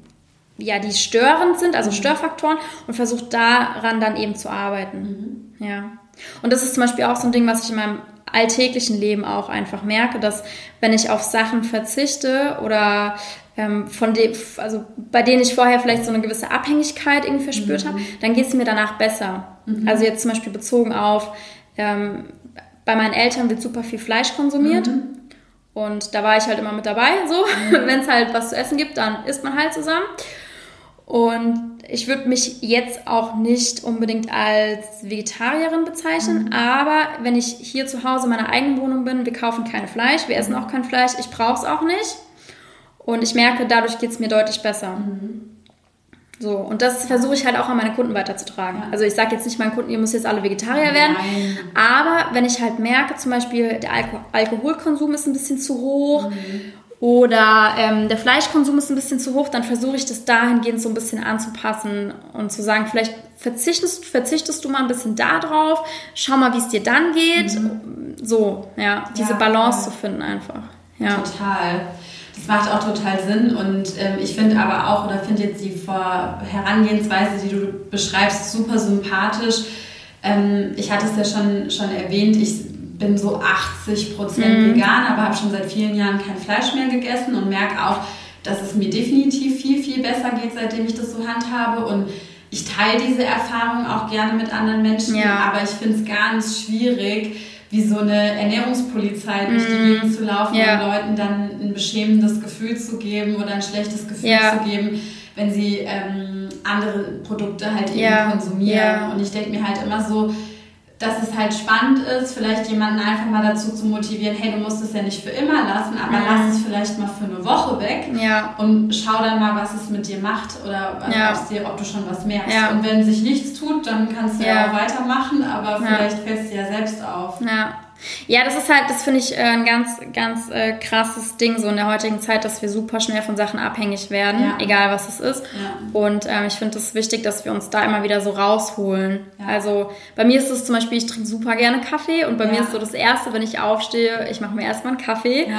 ja, die störend sind, also mhm. Störfaktoren, und versucht daran dann eben zu arbeiten. Mhm. Ja. Und das ist zum Beispiel auch so ein Ding, was ich in meinem alltäglichen Leben auch einfach merke, dass wenn ich auf Sachen verzichte oder ähm, von dem, also bei denen ich vorher vielleicht so eine gewisse Abhängigkeit irgendwie verspürt mhm. habe, dann geht es mir danach besser. Mhm. Also jetzt zum Beispiel bezogen auf, ähm, bei meinen Eltern wird super viel Fleisch konsumiert. Mhm. Und da war ich halt immer mit dabei, so. Mhm. [LAUGHS] Wenn es halt was zu essen gibt, dann isst man halt zusammen. Und ich würde mich jetzt auch nicht unbedingt als Vegetarierin bezeichnen, mhm. aber wenn ich hier zu Hause in meiner eigenen Wohnung bin, wir kaufen kein Fleisch, wir essen auch kein Fleisch, ich brauche es auch nicht. Und ich merke, dadurch geht es mir deutlich besser. Mhm. So, und das versuche ich halt auch an meine Kunden weiterzutragen. Also ich sage jetzt nicht meinen Kunden, ihr müsst jetzt alle Vegetarier werden, Nein. aber wenn ich halt merke, zum Beispiel der Alko Alkoholkonsum ist ein bisschen zu hoch mhm oder ähm, der Fleischkonsum ist ein bisschen zu hoch, dann versuche ich das dahingehend so ein bisschen anzupassen und zu sagen, vielleicht verzichtest, verzichtest du mal ein bisschen da drauf, schau mal, wie es dir dann geht. Mhm. So, ja, diese ja, Balance voll. zu finden einfach. Ja. Total. Das macht auch total Sinn und ähm, ich finde aber auch, oder finde jetzt die Vor Herangehensweise, die du beschreibst, super sympathisch. Ähm, ich hatte es ja schon, schon erwähnt, ich bin so 80 Prozent mhm. vegan, aber habe schon seit vielen Jahren kein Fleisch mehr gegessen und merke auch, dass es mir definitiv viel, viel besser geht, seitdem ich das so handhabe. Und ich teile diese Erfahrung auch gerne mit anderen Menschen, ja. aber ich finde es ganz schwierig, wie so eine Ernährungspolizei durch die mhm. Gegend zu laufen ja. und Leuten dann ein beschämendes Gefühl zu geben oder ein schlechtes Gefühl ja. zu geben, wenn sie ähm, andere Produkte halt eben konsumieren. Und ich denke mir halt immer so, dass es halt spannend ist, vielleicht jemanden einfach mal dazu zu motivieren, hey, du musst es ja nicht für immer lassen, aber mhm. lass es vielleicht mal für eine Woche weg ja. und schau dann mal, was es mit dir macht oder also ja. dir, ob du schon was merkst. Ja. Und wenn sich nichts tut, dann kannst du ja, auch weitermachen, aber vielleicht fällst du ja selbst auf. Ja. Ja, das ist halt, das finde ich äh, ein ganz, ganz äh, krasses Ding so in der heutigen Zeit, dass wir super schnell von Sachen abhängig werden, ja. egal was es ist. Ja. Und ähm, ich finde es wichtig, dass wir uns da immer wieder so rausholen. Ja. Also bei mir ist es zum Beispiel, ich trinke super gerne Kaffee und bei mir ist so das Erste, wenn ich aufstehe, ich mache mir erstmal einen Kaffee.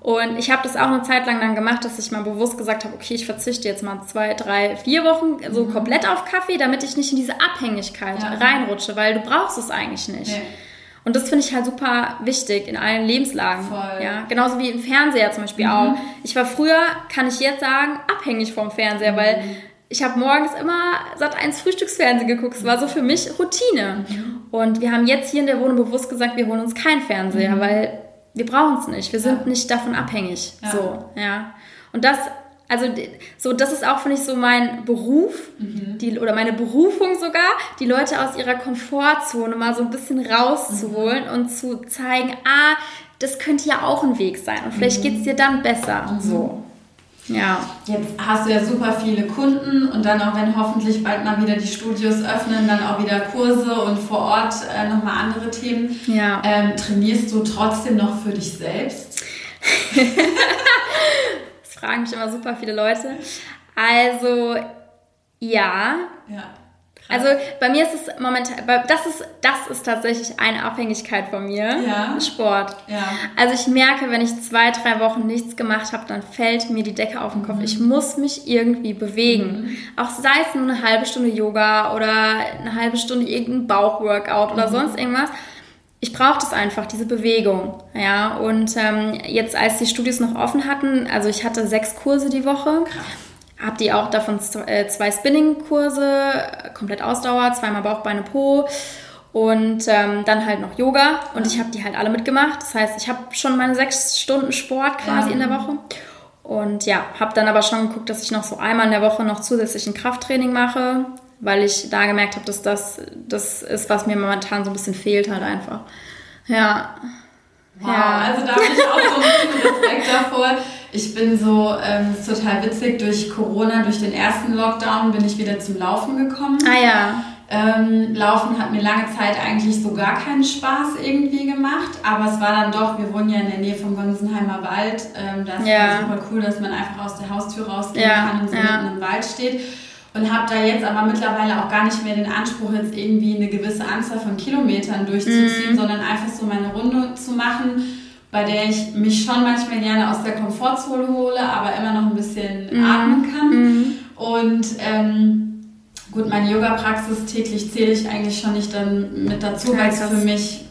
Und ich habe das auch eine Zeit lang dann gemacht, dass ich mal bewusst gesagt habe, okay, ich verzichte jetzt mal zwei, drei, vier Wochen so mhm. komplett auf Kaffee, damit ich nicht in diese Abhängigkeit reinrutsche, weil du brauchst es eigentlich nicht. Nee. Und das finde ich halt super wichtig in allen Lebenslagen. Voll. Ja, genauso wie im Fernseher zum Beispiel mhm. auch. Ich war früher, kann ich jetzt sagen, abhängig vom Fernseher, mhm. weil ich habe morgens immer satt eins Frühstücksfernsehen geguckt. Es war so für mich Routine. Mhm. Und wir haben jetzt hier in der Wohnung bewusst gesagt, wir holen uns keinen Fernseher, mhm. weil wir brauchen es nicht. Wir sind ja. nicht davon abhängig. Ja. So, ja. Und das also so, das ist auch, finde ich, so mein Beruf mhm. die, oder meine Berufung sogar, die Leute aus ihrer Komfortzone mal so ein bisschen rauszuholen mhm. und zu zeigen, ah, das könnte ja auch ein Weg sein und vielleicht mhm. geht es dir dann besser. Mhm. So. Ja. Jetzt hast du ja super viele Kunden und dann auch, wenn hoffentlich bald mal wieder die Studios öffnen, dann auch wieder Kurse und vor Ort äh, nochmal andere Themen. Ja. Ähm, trainierst du trotzdem noch für dich selbst? [LAUGHS] fragen mich immer super viele Leute. Also, ja. Ja. Also bei mir ist es momentan, das ist, das ist tatsächlich eine Abhängigkeit von mir. Ja. Sport. Ja. Also ich merke, wenn ich zwei, drei Wochen nichts gemacht habe, dann fällt mir die Decke auf den Kopf. Mhm. Ich muss mich irgendwie bewegen. Mhm. Auch sei es nur eine halbe Stunde Yoga oder eine halbe Stunde irgendein Bauchworkout mhm. oder sonst irgendwas ich brauche das einfach, diese Bewegung. Ja, und ähm, jetzt, als die Studios noch offen hatten, also ich hatte sechs Kurse die Woche. Habe die auch davon äh, zwei Spinning-Kurse, komplett Ausdauer, zweimal Bauch, Beine, Po und ähm, dann halt noch Yoga und ich habe die halt alle mitgemacht. Das heißt, ich habe schon meine sechs Stunden Sport quasi ja. in der Woche und ja, habe dann aber schon geguckt, dass ich noch so einmal in der Woche noch zusätzlich ein Krafttraining mache, weil ich da gemerkt habe, dass das das ist, was mir momentan so ein bisschen fehlt halt einfach. Ja. Wow, ja. also da bin ich auch so ein bisschen Respekt davor. Ich bin so, ähm, ist total witzig, durch Corona, durch den ersten Lockdown bin ich wieder zum Laufen gekommen. Ah ja. Ähm, Laufen hat mir lange Zeit eigentlich so gar keinen Spaß irgendwie gemacht, aber es war dann doch, wir wohnen ja in der Nähe vom Gonsenheimer Wald, ähm, das ja. ist super cool, dass man einfach aus der Haustür rausgehen ja. kann und so ja. mitten im Wald steht und habe da jetzt aber mittlerweile auch gar nicht mehr den Anspruch, jetzt irgendwie eine gewisse Anzahl von Kilometern durchzuziehen, mm. sondern einfach so meine Runde zu machen, bei der ich mich schon manchmal gerne aus der Komfortzone hole, aber immer noch ein bisschen mm. atmen kann. Mm. Und ähm, gut, meine Yoga-Praxis täglich zähle ich eigentlich schon nicht dann mit dazu, weil es für mich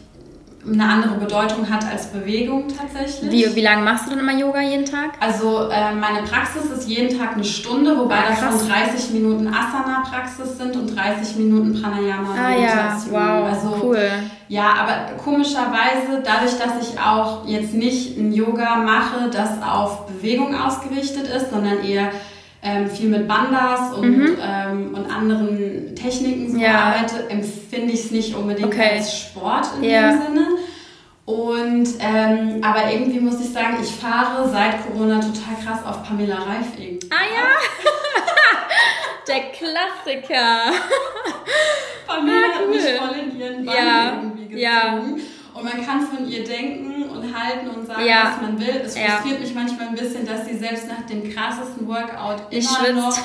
eine andere Bedeutung hat als Bewegung tatsächlich. Wie, wie lange machst du denn immer Yoga jeden Tag? Also äh, meine Praxis ist jeden Tag eine Stunde, wobei ah, davon 30 Minuten Asana-Praxis sind und 30 Minuten Pranayama ah, Meditation. Ja. Wow, also, cool. Ja, aber komischerweise, dadurch, dass ich auch jetzt nicht ein Yoga mache, das auf Bewegung ausgerichtet ist, sondern eher ähm, viel mit Bandas und, mhm. ähm, und anderen Techniken so ja. arbeite, empfinde ich es nicht unbedingt okay. als Sport in ja. dem Sinne. Und ähm, aber irgendwie muss ich sagen, ich fahre seit Corona total krass auf Pamela Reif irgendwie. Ah ja! [LAUGHS] Der Klassiker! Pamela ah, cool. hat mich voll in ihren Bann ja. irgendwie gezogen. Ja. Und man kann von ihr denken und halten und sagen, ja. was man will. Es frustriert ja. mich manchmal ein bisschen, dass sie selbst nach dem krassesten Workout immer schwitzt. noch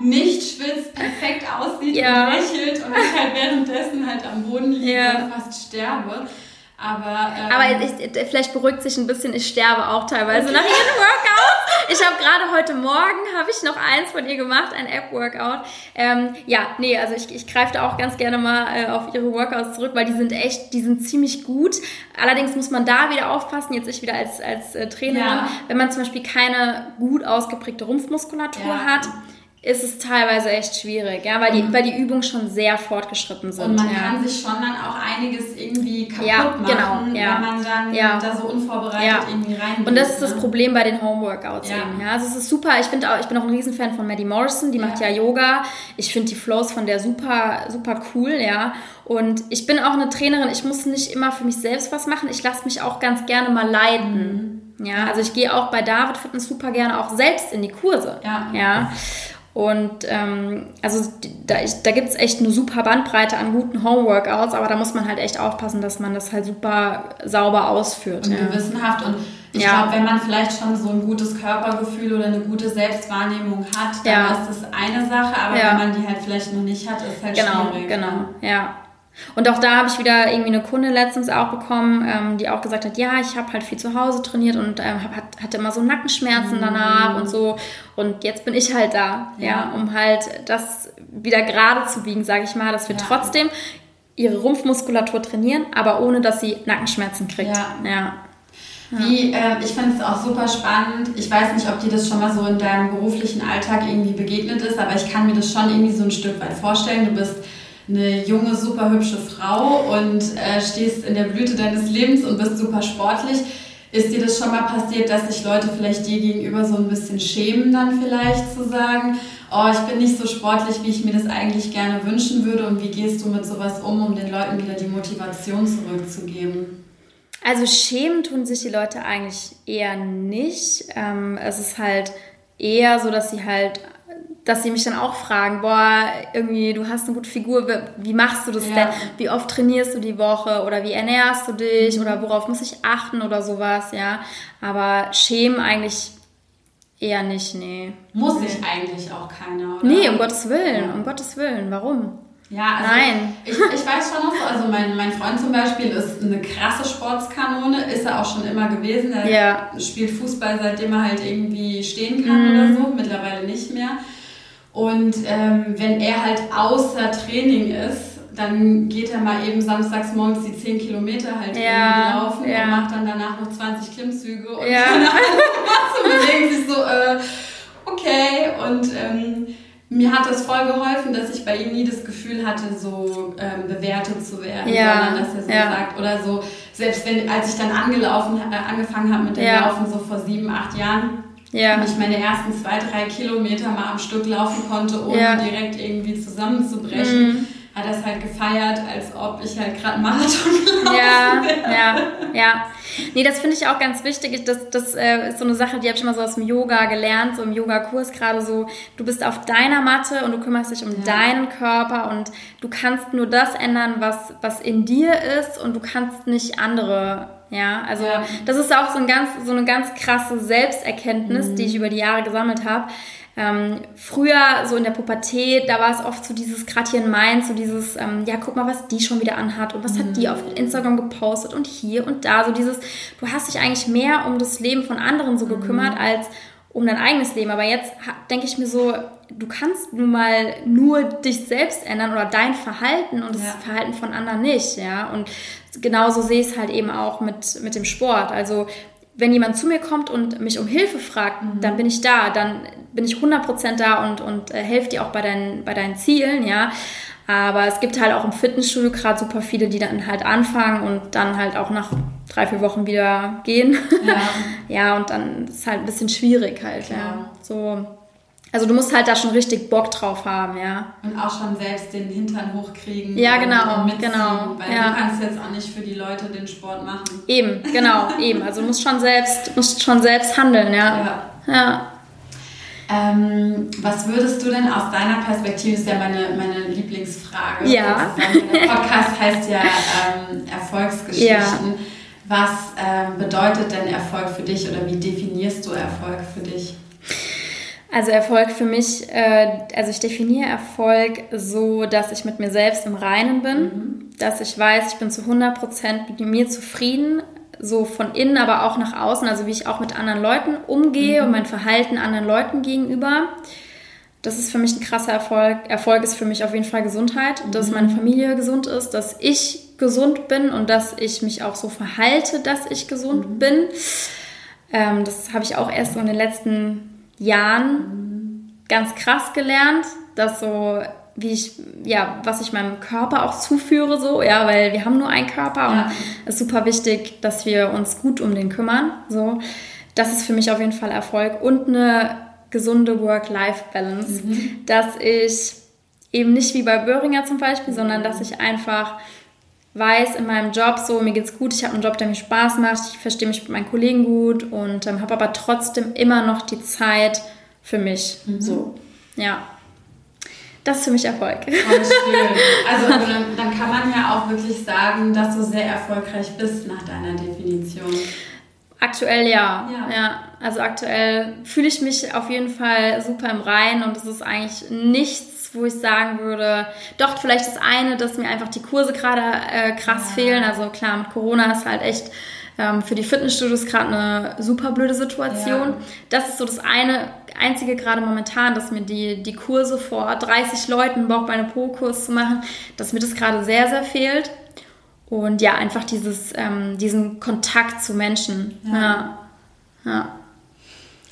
nicht schwitzt, perfekt aussieht ja. und lächelt und ich halt währenddessen halt am Boden liege und fast sterbe. Aber, ähm, Aber ich, vielleicht beruhigt sich ein bisschen, ich sterbe auch teilweise okay. nach jedem Workout. Ich habe gerade heute Morgen, habe ich noch eins von ihr gemacht, ein App-Workout. Ähm, ja, nee, also ich, ich greife da auch ganz gerne mal äh, auf ihre Workouts zurück, weil die sind echt, die sind ziemlich gut. Allerdings muss man da wieder aufpassen, jetzt ich wieder als, als äh, Trainerin, ja. wenn man zum Beispiel keine gut ausgeprägte Rumpfmuskulatur ja. hat, ist es teilweise echt schwierig, ja, weil die, mhm. weil die Übungen schon sehr fortgeschritten sind. Und man ja. kann sich schon dann auch einiges irgendwie kaputt ja, genau, machen, ja. wenn man dann ja. da so unvorbereitet irgendwie rein. Und das ist das ne? Problem bei den Homeworkouts ja. eben. Ja, also es ist super. Ich finde auch, ich bin auch ein Riesenfan von Maddie Morrison. Die macht ja Yoga. Ich finde die Flows von der super, super cool. Ja. Und ich bin auch eine Trainerin. Ich muss nicht immer für mich selbst was machen. Ich lasse mich auch ganz gerne mal leiten. Mhm. Ja, also ich gehe auch bei David Fitness super gerne auch selbst in die Kurse. Ja. ja. Und ähm, also da, da gibt es echt eine super Bandbreite an guten Homeworkouts, aber da muss man halt echt aufpassen, dass man das halt super sauber ausführt. Und ja. gewissenhaft. Und ich ja. glaube, wenn man vielleicht schon so ein gutes Körpergefühl oder eine gute Selbstwahrnehmung hat, dann ja. ist das eine Sache, aber wenn man die halt vielleicht noch nicht hat, ist halt genau, schwierig. Genau, genau, ja. Und auch da habe ich wieder irgendwie eine Kunde letztens auch bekommen, ähm, die auch gesagt hat, ja, ich habe halt viel zu Hause trainiert und ähm, hab, hatte immer so Nackenschmerzen mhm. danach und so. Und jetzt bin ich halt da, ja, ja um halt das wieder gerade zu biegen, sage ich mal, dass wir ja. trotzdem ihre Rumpfmuskulatur trainieren, aber ohne, dass sie Nackenschmerzen kriegt. Ja. ja. Wie, äh, ich finde es auch super spannend. Ich weiß nicht, ob dir das schon mal so in deinem beruflichen Alltag irgendwie begegnet ist, aber ich kann mir das schon irgendwie so ein Stück weit vorstellen. Du bist eine junge, super hübsche Frau und äh, stehst in der Blüte deines Lebens und bist super sportlich. Ist dir das schon mal passiert, dass sich Leute vielleicht dir gegenüber so ein bisschen schämen, dann vielleicht zu sagen, oh, ich bin nicht so sportlich, wie ich mir das eigentlich gerne wünschen würde und wie gehst du mit sowas um, um den Leuten wieder die Motivation zurückzugeben? Also schämen tun sich die Leute eigentlich eher nicht. Ähm, es ist halt eher so, dass sie halt dass sie mich dann auch fragen, boah, irgendwie, du hast eine gute Figur, wie machst du das ja. denn? Wie oft trainierst du die Woche oder wie ernährst du dich mhm. oder worauf muss ich achten oder sowas, ja. Aber schämen eigentlich eher nicht, nee. Muss sich eigentlich auch keiner, oder? Nee, um Gottes Willen, ja. um Gottes Willen, warum? Ja, also Nein. Ich, ich weiß schon noch so, also mein, mein Freund zum Beispiel ist eine krasse Sportskanone, ist er auch schon immer gewesen. Er ja. spielt Fußball, seitdem er halt irgendwie stehen kann mhm. oder so, mittlerweile nicht mehr. Und ähm, wenn er halt außer Training ist, dann geht er mal eben samstags morgens die 10 Kilometer halt ja, laufen ja. und macht dann danach noch 20 Klimmzüge und ja. dann denkt sich so, äh, okay. Und ähm, mir hat das voll geholfen, dass ich bei ihm nie das Gefühl hatte, so ähm, bewertet zu werden, ja. sondern dass er so ja. sagt, oder so, selbst wenn, als ich dann angelaufen, äh, angefangen habe mit dem Laufen, so vor sieben, acht Jahren, ja. Und ich meine ersten zwei, drei Kilometer mal am Stück laufen konnte, ohne ja. direkt irgendwie zusammenzubrechen, mhm. hat das halt gefeiert, als ob ich halt gerade Marathon [LAUGHS] gelaufen ja, wäre. Ja, ja. Nee, das finde ich auch ganz wichtig. Das, das äh, ist so eine Sache, die habe ich immer so aus dem Yoga gelernt, so im Yoga-Kurs gerade so. Du bist auf deiner Matte und du kümmerst dich um ja. deinen Körper und du kannst nur das ändern, was, was in dir ist und du kannst nicht andere ja, also ja. das ist auch so, ein ganz, so eine ganz krasse Selbsterkenntnis, mhm. die ich über die Jahre gesammelt habe. Ähm, früher, so in der Pubertät, da war es oft so dieses, gerade hier in Mainz, so dieses, ähm, ja, guck mal, was die schon wieder anhat und was mhm. hat die mhm. auf Instagram gepostet und hier und da, so dieses, du hast dich eigentlich mehr um das Leben von anderen so gekümmert, mhm. als um dein eigenes Leben. Aber jetzt denke ich mir so, du kannst nun mal nur dich selbst ändern oder dein Verhalten und das ja. Verhalten von anderen nicht, ja. Und genauso sehe ich es halt eben auch mit, mit dem Sport. Also wenn jemand zu mir kommt und mich um Hilfe fragt, mhm. dann bin ich da, dann bin ich 100% da und, und äh, helfe dir auch bei deinen, bei deinen Zielen, ja. Aber es gibt halt auch im Fitnessstudio gerade super viele, die dann halt anfangen und dann halt auch nach drei, vier Wochen wieder gehen. Ja, [LAUGHS] ja und dann ist es halt ein bisschen schwierig halt, ja. ja. So also du musst halt da schon richtig Bock drauf haben, ja. Und auch schon selbst den Hintern hochkriegen. Ja, genau, genau. Weil ja. du kannst jetzt auch nicht für die Leute den Sport machen. Eben, genau, eben. Also du musst schon selbst, musst schon selbst handeln, ja. Ja. ja. Ähm, was würdest du denn aus deiner Perspektive, ist ja meine, meine Lieblingsfrage. Ja. Der Podcast heißt ja ähm, Erfolgsgeschichten. Ja. Was ähm, bedeutet denn Erfolg für dich oder wie definierst du Erfolg für dich? Also Erfolg für mich, äh, also ich definiere Erfolg so, dass ich mit mir selbst im Reinen bin, mhm. dass ich weiß, ich bin zu 100% mit mir zufrieden, so von innen, aber auch nach außen, also wie ich auch mit anderen Leuten umgehe mhm. und mein Verhalten anderen Leuten gegenüber. Das ist für mich ein krasser Erfolg. Erfolg ist für mich auf jeden Fall Gesundheit, mhm. dass meine Familie gesund ist, dass ich gesund bin und dass ich mich auch so verhalte, dass ich gesund mhm. bin. Ähm, das habe ich auch erst so in den letzten Jahren ganz krass gelernt, dass so wie ich, ja, was ich meinem Körper auch zuführe, so, ja, weil wir haben nur einen Körper und es ist super wichtig, dass wir uns gut um den kümmern, so. Das ist für mich auf jeden Fall Erfolg und eine gesunde Work-Life-Balance, mhm. dass ich eben nicht wie bei Böhringer zum Beispiel, sondern dass ich einfach weiß in meinem Job so, mir geht's gut, ich habe einen Job, der mir Spaß macht, ich verstehe mich mit meinen Kollegen gut und ähm, habe aber trotzdem immer noch die Zeit für mich. Mhm. So, ja. Das ist für mich Erfolg. Oh, schön. Also dann, dann kann man ja auch wirklich sagen, dass du sehr erfolgreich bist nach deiner Definition. Aktuell ja. ja. ja. Also aktuell fühle ich mich auf jeden Fall super im Rein und es ist eigentlich nichts, wo ich sagen würde, doch vielleicht das eine, dass mir einfach die Kurse gerade äh, krass ja. fehlen. Also klar, mit Corona ist halt echt ähm, für die Fitnessstudios gerade eine super blöde Situation. Ja. Das ist so das eine, einzige gerade momentan, dass mir die, die Kurse vor 30 Leuten, Bauchbeine-Po-Kurs zu machen, dass mir das gerade sehr, sehr fehlt. Und ja, einfach dieses, ähm, diesen Kontakt zu Menschen. Ja. ja. ja.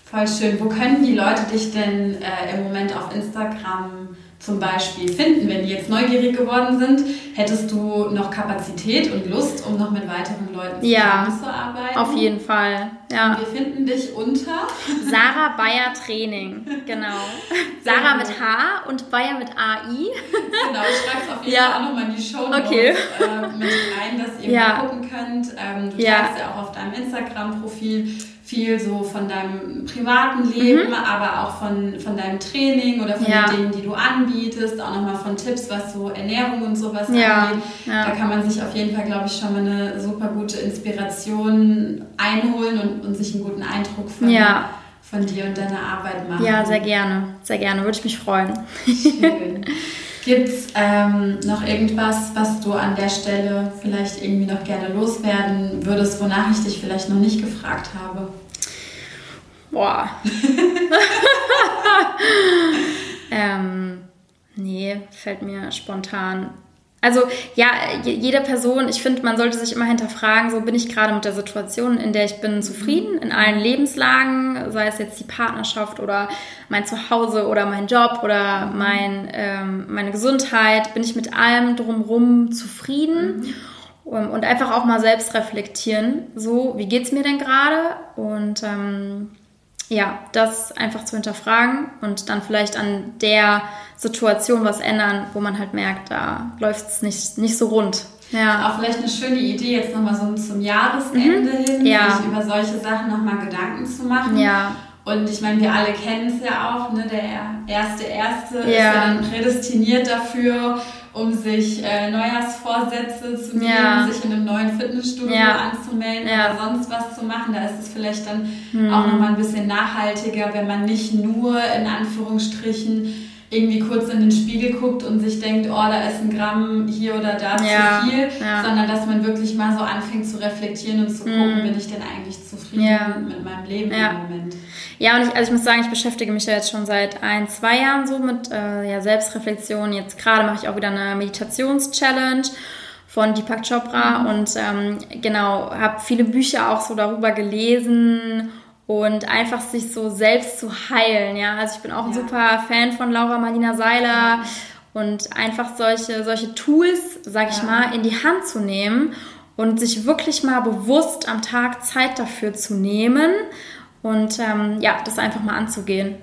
Voll schön. Wo können die Leute dich denn äh, im Moment auf Instagram zum Beispiel finden, wenn die jetzt neugierig geworden sind? Hättest du noch Kapazität und Lust, um noch mit weiteren Leuten zusammenzuarbeiten? Ja, auf jeden Fall. Ja. wir finden dich unter [LAUGHS] Sarah Bayer Training, genau. Sarah mit H und Bayer mit AI. Genau, ich schreibe es auf jeden ja. Fall auch nochmal in die Show Notes okay. äh, mit rein, dass ihr ja. mal gucken könnt. Ähm, du ja. teilst ja auch auf deinem Instagram-Profil viel so von deinem privaten Leben, mhm. aber auch von, von deinem Training oder von ja. den Dingen, die du anbietest, auch nochmal von Tipps, was so Ernährung und sowas ja. angeht. Ja. Da kann man sich auf jeden Fall, glaube ich, schon mal eine super gute Inspiration einholen und, und sich einen guten Eindruck von, von dir und deiner Arbeit machen. Ja, sehr gerne, sehr gerne, würde ich mich freuen. Schön. [LAUGHS] Gibt es ähm, noch irgendwas, was du an der Stelle vielleicht irgendwie noch gerne loswerden würdest, wonach ich dich vielleicht noch nicht gefragt habe? Boah. [LAUGHS] [LAUGHS] ähm, nee, fällt mir spontan also ja, jede Person, ich finde, man sollte sich immer hinterfragen, so bin ich gerade mit der Situation, in der ich bin, zufrieden, in allen Lebenslagen, sei es jetzt die Partnerschaft oder mein Zuhause oder mein Job oder mein, ähm, meine Gesundheit, bin ich mit allem drumherum zufrieden. Mhm. Und einfach auch mal selbst reflektieren, so, wie geht es mir denn gerade? Und ähm, ja, das einfach zu hinterfragen und dann vielleicht an der Situation was ändern, wo man halt merkt, da läuft es nicht, nicht so rund. Ja. Auch vielleicht eine schöne Idee, jetzt nochmal so zum Jahresende mhm. hin, ja. sich über solche Sachen nochmal Gedanken zu machen. Ja. Und ich meine, wir alle kennen es ja auch, ne? der erste Erste ja. ist ja dann prädestiniert dafür, um sich äh, Neujahrsvorsätze zu nehmen, ja. sich in einem neuen Fitnessstudio ja. anzumelden ja. oder sonst was zu machen. Da ist es vielleicht dann hm. auch nochmal ein bisschen nachhaltiger, wenn man nicht nur in Anführungsstrichen irgendwie kurz in den Spiegel guckt und sich denkt, oh, da ist ein Gramm hier oder da zu viel, sondern dass man wirklich mal so anfängt zu reflektieren und zu gucken, hm. bin ich denn eigentlich zufrieden mit meinem Leben im Moment. Ja, und ich, also ich muss sagen, ich beschäftige mich ja jetzt schon seit ein, zwei Jahren so mit äh, ja, Selbstreflexion. Jetzt gerade mache ich auch wieder eine Meditations-Challenge von Deepak Chopra mhm. und ähm, genau, habe viele Bücher auch so darüber gelesen und einfach sich so selbst zu heilen. Ja, also ich bin auch ein super Fan von Laura Marlina Seiler und einfach solche, solche Tools, sag ich ja. mal, in die Hand zu nehmen und sich wirklich mal bewusst am Tag Zeit dafür zu nehmen und ähm, ja, das einfach mal anzugehen.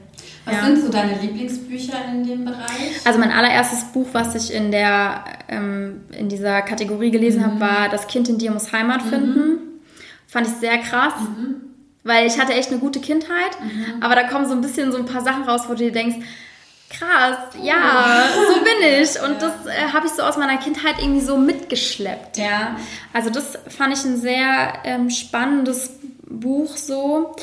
Was ja. sind so deine Lieblingsbücher in dem Bereich? Also mein allererstes Buch, was ich in der ähm, in dieser Kategorie gelesen mhm. habe, war Das Kind in dir muss Heimat mhm. finden. Fand ich sehr krass. Mhm. Weil ich hatte echt eine gute Kindheit, mhm. aber da kommen so ein bisschen so ein paar Sachen raus, wo du dir denkst, krass, ja, so bin ich. Und ja. das äh, habe ich so aus meiner Kindheit irgendwie so mitgeschleppt, ja. Also das fand ich ein sehr ähm, spannendes Buch so.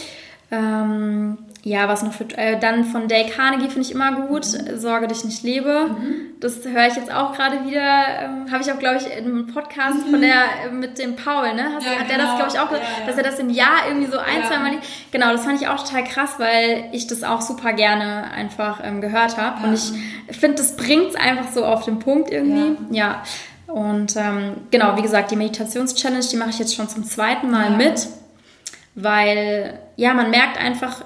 Ähm, ja, was noch für, äh, dann von Dale Carnegie finde ich immer gut. Sorge dich nicht lebe. Mhm. Das höre ich jetzt auch gerade wieder. Ähm, Habe ich auch, glaube ich, im Podcast mhm. von der äh, mit dem Paul, ne? Hast, ja, hat genau. der das, glaube ich, auch, ja, ja. dass er das im Jahr irgendwie so ein, zwei Mal. Genau, das fand ich auch total krass, weil ich das auch super gerne einfach ähm, gehört habe. Und ich finde, das bringt es einfach so auf den Punkt irgendwie. Ja. Und ähm, genau, wie gesagt, die Meditations-Challenge, die mache ich jetzt schon zum zweiten Mal mit weil ja, man merkt einfach,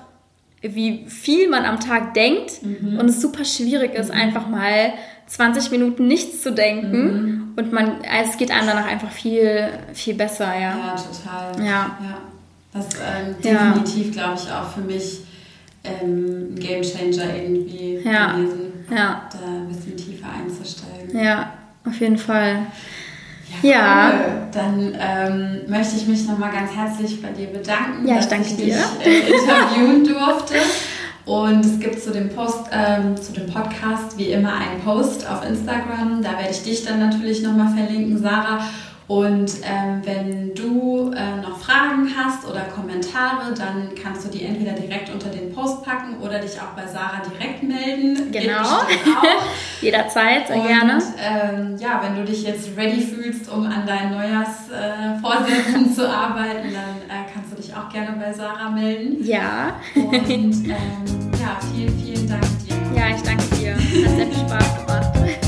wie viel man am Tag denkt mhm. und es super schwierig ist, mhm. einfach mal 20 Minuten nichts zu denken. Mhm. Und man, also es geht einem danach einfach viel, viel besser, ja. Ja, total. Ja. ja. Das ähm, definitiv, ja. glaube ich, auch für mich ähm, Game Changer irgendwie ja. gewesen. Ja. Da ein bisschen tiefer einzusteigen. Ja, auf jeden Fall. Ja, dann ähm, möchte ich mich nochmal ganz herzlich bei dir bedanken, ja, dass ich, danke ich dir. dich äh, interviewen durfte. Und es gibt zu dem Post, ähm, zu dem Podcast wie immer einen Post auf Instagram. Da werde ich dich dann natürlich nochmal verlinken, Sarah. Und ähm, wenn du äh, noch Fragen hast oder Kommentare, dann kannst du die entweder direkt unter den Post packen oder dich auch bei Sarah direkt melden. Genau. [LAUGHS] Jederzeit, sehr Und, gerne. Ähm, ja, wenn du dich jetzt ready fühlst, um an deinen Neujahrsvorsätzen äh, [LAUGHS] zu arbeiten, dann äh, kannst du dich auch gerne bei Sarah melden. Ja. Und ähm, ja, vielen, vielen Dank dir. Ja, ich danke dir. Hat sehr viel Spaß gemacht.